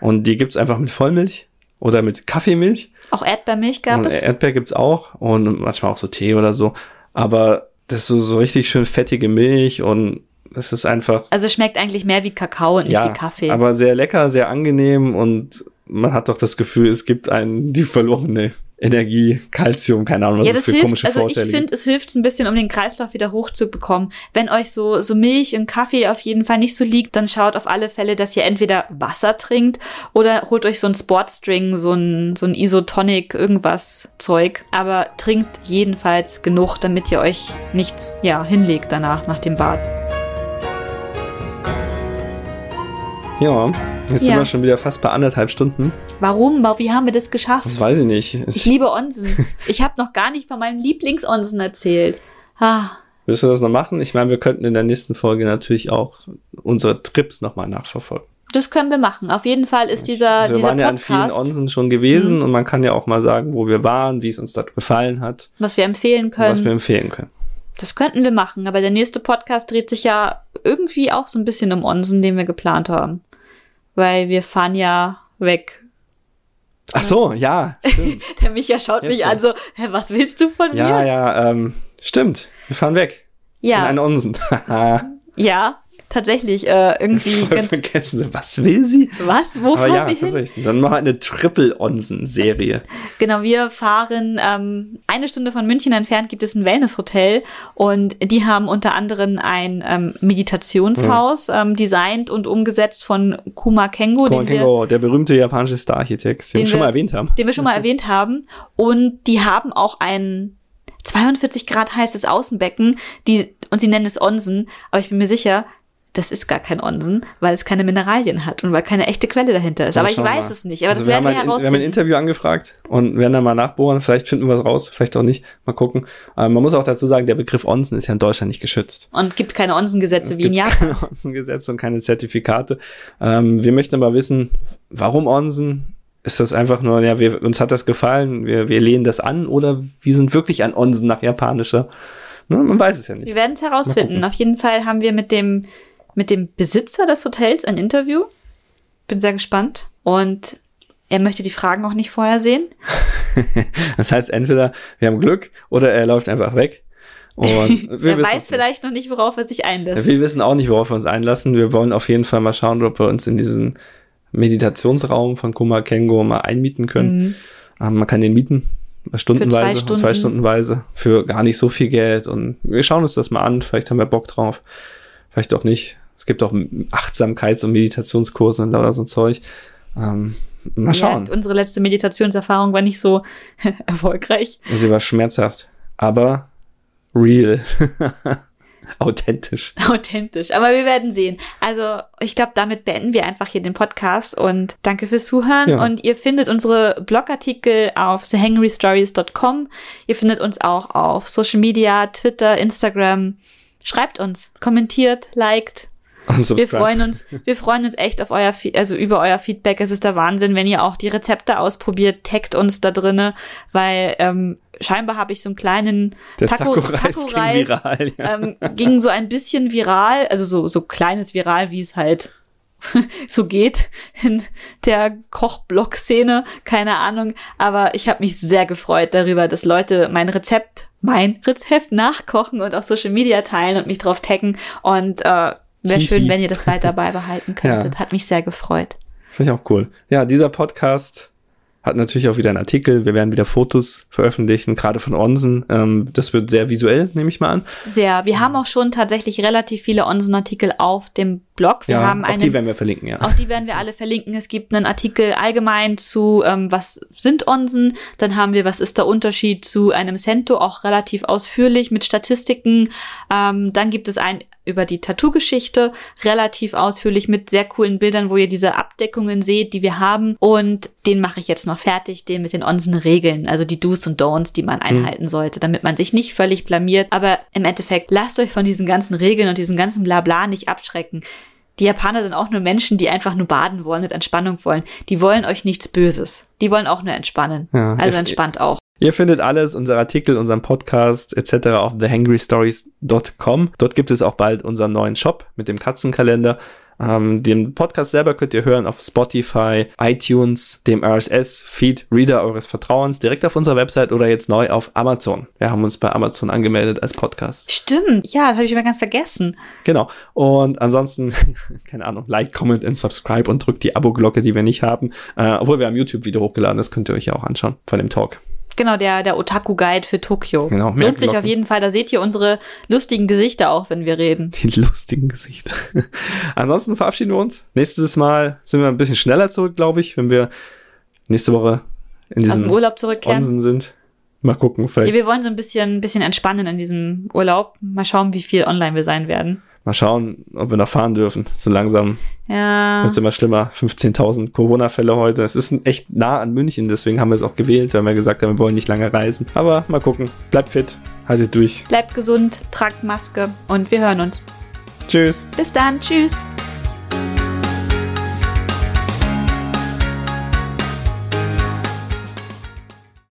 Und die gibt's einfach mit Vollmilch oder mit Kaffeemilch. Auch Erdbeermilch gab und es. Erdbeer gibt's auch und manchmal auch so Tee oder so. Aber das ist so, so richtig schön fettige Milch und das ist einfach Also es schmeckt eigentlich mehr wie Kakao und nicht ja, wie Kaffee. aber sehr lecker, sehr angenehm und man hat doch das Gefühl, es gibt einen die verlorene Energie, Kalzium, keine Ahnung, was ja, das für hilft, komische also Vorteile ich finde, es hilft ein bisschen, um den Kreislauf wieder hochzubekommen. Wenn euch so, so Milch und Kaffee auf jeden Fall nicht so liegt, dann schaut auf alle Fälle, dass ihr entweder Wasser trinkt oder holt euch so ein Sportstring, so ein, so ein Isotonic, irgendwas Zeug. Aber trinkt jedenfalls genug, damit ihr euch nicht, ja, hinlegt danach, nach dem Bad. Ja, jetzt sind Ja. wir schon wieder fast bei anderthalb Stunden. Warum? Wa- Wie haben wir das geschafft? Das weiß ich nicht. Ich Ich, liebe Onsen. Ich habe noch gar nicht von meinem Lieblingsonsen erzählt. Ah, willst du das noch machen? Ich meine, wir könnten in der nächsten Folge natürlich auch unsere Trips nochmal nachverfolgen. das können wir machen. Auf jeden Fall ist dieser, Also wir dieser waren ja an vielen Onsen schon gewesen und man kann ja auch mal sagen, wo wir waren, wie es uns dort gefallen hat, was wir empfehlen können. was wir empfehlen können. Das könnten wir machen, aber der nächste Podcast dreht sich ja irgendwie auch so ein bisschen um Onsen, den wir geplant haben. Weil wir fahren ja weg. Ach so, ja, stimmt. [LAUGHS] Der Micha schaut Jetzt mich so. an so, hä, was willst du von ja, mir? ja, ähm, stimmt. Wir fahren weg. In [LAUGHS] Ja, einen Onsen. ja, tatsächlich, äh, irgendwie Voll ganz, vergessen. Was will sie? was, wo Aber ja, wir hin? tatsächlich. Dann machen wir eine Triple-Onsen-Serie. [LAUGHS] Genau, wir fahren ähm, eine Stunde von München entfernt gibt es ein Wellnesshotel und die haben unter anderem ein ähm, Meditationshaus ähm, designt und umgesetzt von Kuma Kengo, wir Kengo, der berühmte japanische Star-Architekt, den, Den wir schon wir- mal erwähnt haben. den wir schon mal [LAUGHS] erwähnt haben. Und die haben auch ein 42 Grad heißes Außenbecken, die, und sie nennen es Onsen, aber ich bin mir sicher, das ist gar kein Onsen, weil es keine Mineralien hat und weil keine echte Quelle dahinter ist. Aber ich wir weiß mal. es nicht, aber Also das wir werden haben, wir ein, wir haben ein herausfinden. Interview angefragt und werden dann mal nachbohren. Vielleicht finden wir es raus, vielleicht auch nicht. Mal gucken. Aber man muss auch dazu sagen, der Begriff Onsen ist ja in Deutschland nicht geschützt. Und gibt keine Onsengesetze Es wie in Japan. keine [LAUGHS] Onsengesetze und keine Zertifikate. Ähm, wir möchten aber wissen, warum Onsen? Ist das einfach nur, ja, wir, uns hat das gefallen, wir, wir lehnen das an oder wir sind wirklich an Onsen nach japanischer? Ne, man weiß es ja nicht. Wir werden es herausfinden. Auf jeden Fall haben wir mit dem, mit dem Besitzer des Hotels ein Interview. Bin sehr gespannt. Und er möchte die Fragen auch nicht vorher sehen. [LAUGHS] das heißt, entweder wir haben Glück oder er läuft einfach weg. Und [LAUGHS] wir er weiß vielleicht noch nicht, worauf er sich einlässt. Wir wissen auch nicht, worauf wir uns einlassen. Wir wollen auf jeden Fall mal schauen, ob wir uns in diesen Meditationsraum von Kuma Kengo mal einmieten können. Mhm. Ähm, man kann den mieten, stundenweise, zwei, Stunden. zwei Stundenweise, für gar nicht so viel Geld. Und wir schauen uns das mal an. Vielleicht haben wir Bock drauf. Vielleicht auch nicht. Es gibt auch Achtsamkeits- und Meditationskurse und lauter so ein Zeug. Ähm, mal schauen. Ja, unsere letzte Meditationserfahrung war nicht so [LAUGHS] erfolgreich. Sie war schmerzhaft, aber real. [LAUGHS] Authentisch. Authentisch. Aber wir werden sehen. Also, ich glaube, damit beenden wir einfach hier den Podcast und danke fürs Zuhören. Ja. Und ihr findet unsere Blogartikel auf thehangrystories.com. Ihr findet uns auch auf Social Media, Twitter, Instagram. Schreibt uns, kommentiert, liked, wir freuen uns, wir freuen uns echt auf euer, also über euer Feedback. Es ist der Wahnsinn, wenn ihr auch die Rezepte ausprobiert, taggt uns da drinne, weil ähm, scheinbar habe ich so einen kleinen der Taco, Taco-Reis, Taco ging, viral, ja. ähm, ging so ein bisschen viral, also so so kleines viral, wie es halt [LAUGHS] so geht in der Kochblock-Szene, keine Ahnung. Aber ich habe mich sehr gefreut darüber, dass Leute mein Rezept, mein Rezept nachkochen und auf Social Media teilen und mich drauf taggen. Und äh, Wäre schön, wenn ihr das weiter beibehalten [LAUGHS] könntet. ja. Hat mich sehr gefreut. Finde ich auch cool. Ja, dieser Podcast hat natürlich auch wieder einen Artikel. Wir werden wieder Fotos veröffentlichen, gerade von Onsen. Ähm, das wird sehr visuell, nehme ich mal an. Sehr. Wir haben auch schon tatsächlich relativ viele Onsen-Artikel auf dem Blog. Wir ja, haben einen, auch die werden wir verlinken, ja. Auch die werden wir alle verlinken. Es gibt einen Artikel allgemein zu, ähm, was sind Onsen. Dann haben wir, was ist der Unterschied zu einem Cento, auch relativ ausführlich mit Statistiken. Ähm, dann gibt es ein über die Tattoo-Geschichte, relativ ausführlich mit sehr coolen Bildern, wo ihr diese Abdeckungen seht, die wir haben. Und den mache ich jetzt noch fertig, den mit den Onsen-Regeln, also die Do's und Don'ts, die man mhm. einhalten mhm. sollte, damit man sich nicht völlig blamiert. Aber im Endeffekt, lasst euch von diesen ganzen Regeln und diesem ganzen Blabla nicht abschrecken. Die Japaner sind auch nur Menschen, die einfach nur baden wollen und Entspannung wollen. Die wollen euch nichts Böses. Die wollen auch nur entspannen. Ja, also entspannt auch. Ihr findet alles, unsere Artikel, unseren Podcast etc. auf thehangrystories.com. Dort gibt es auch bald unseren neuen Shop mit dem Katzenkalender. Ähm, den Podcast selber könnt ihr hören auf Spotify, iTunes, dem RSS-Feed-Reader eures Vertrauens, direkt auf unserer Website oder jetzt neu auf Amazon. Wir haben uns bei Amazon angemeldet als Podcast. Stimmt, ja, das habe ich immer ganz vergessen. Genau. Und ansonsten, [LAUGHS] keine Ahnung, like, comment und subscribe und drückt die Abo-Glocke, die wir nicht haben. Äh, obwohl wir haben YouTube-Video hochgeladen, das könnt ihr euch ja auch anschauen von dem Talk. Genau, der, der Otaku-Guide für Tokio. Genau, Lohnt sich auf jeden Fall. Da seht ihr unsere lustigen Gesichter auch, wenn wir reden. [LAUGHS] Die lustigen Gesichter. [LAUGHS] Ansonsten verabschieden wir uns. Nächstes Mal sind wir ein bisschen schneller zurück, glaube ich, wenn wir nächste Woche in diesem Aus dem Urlaub zurückkehren. Onsen sind. Mal gucken, vielleicht. Ja, wir wollen so ein bisschen, ein bisschen entspannen in diesem Urlaub. Mal schauen, wie viel online wir sein werden. Mal schauen, ob wir noch fahren dürfen. So langsam ja. wird es immer schlimmer. 15.000 Corona-Fälle heute. Es ist echt nah an München, deswegen haben wir es auch gewählt, weil wir gesagt haben, wir wollen nicht lange reisen. Aber mal gucken. Bleibt fit, haltet durch. Bleibt gesund, tragt Maske und wir hören uns. Tschüss. Bis dann, tschüss.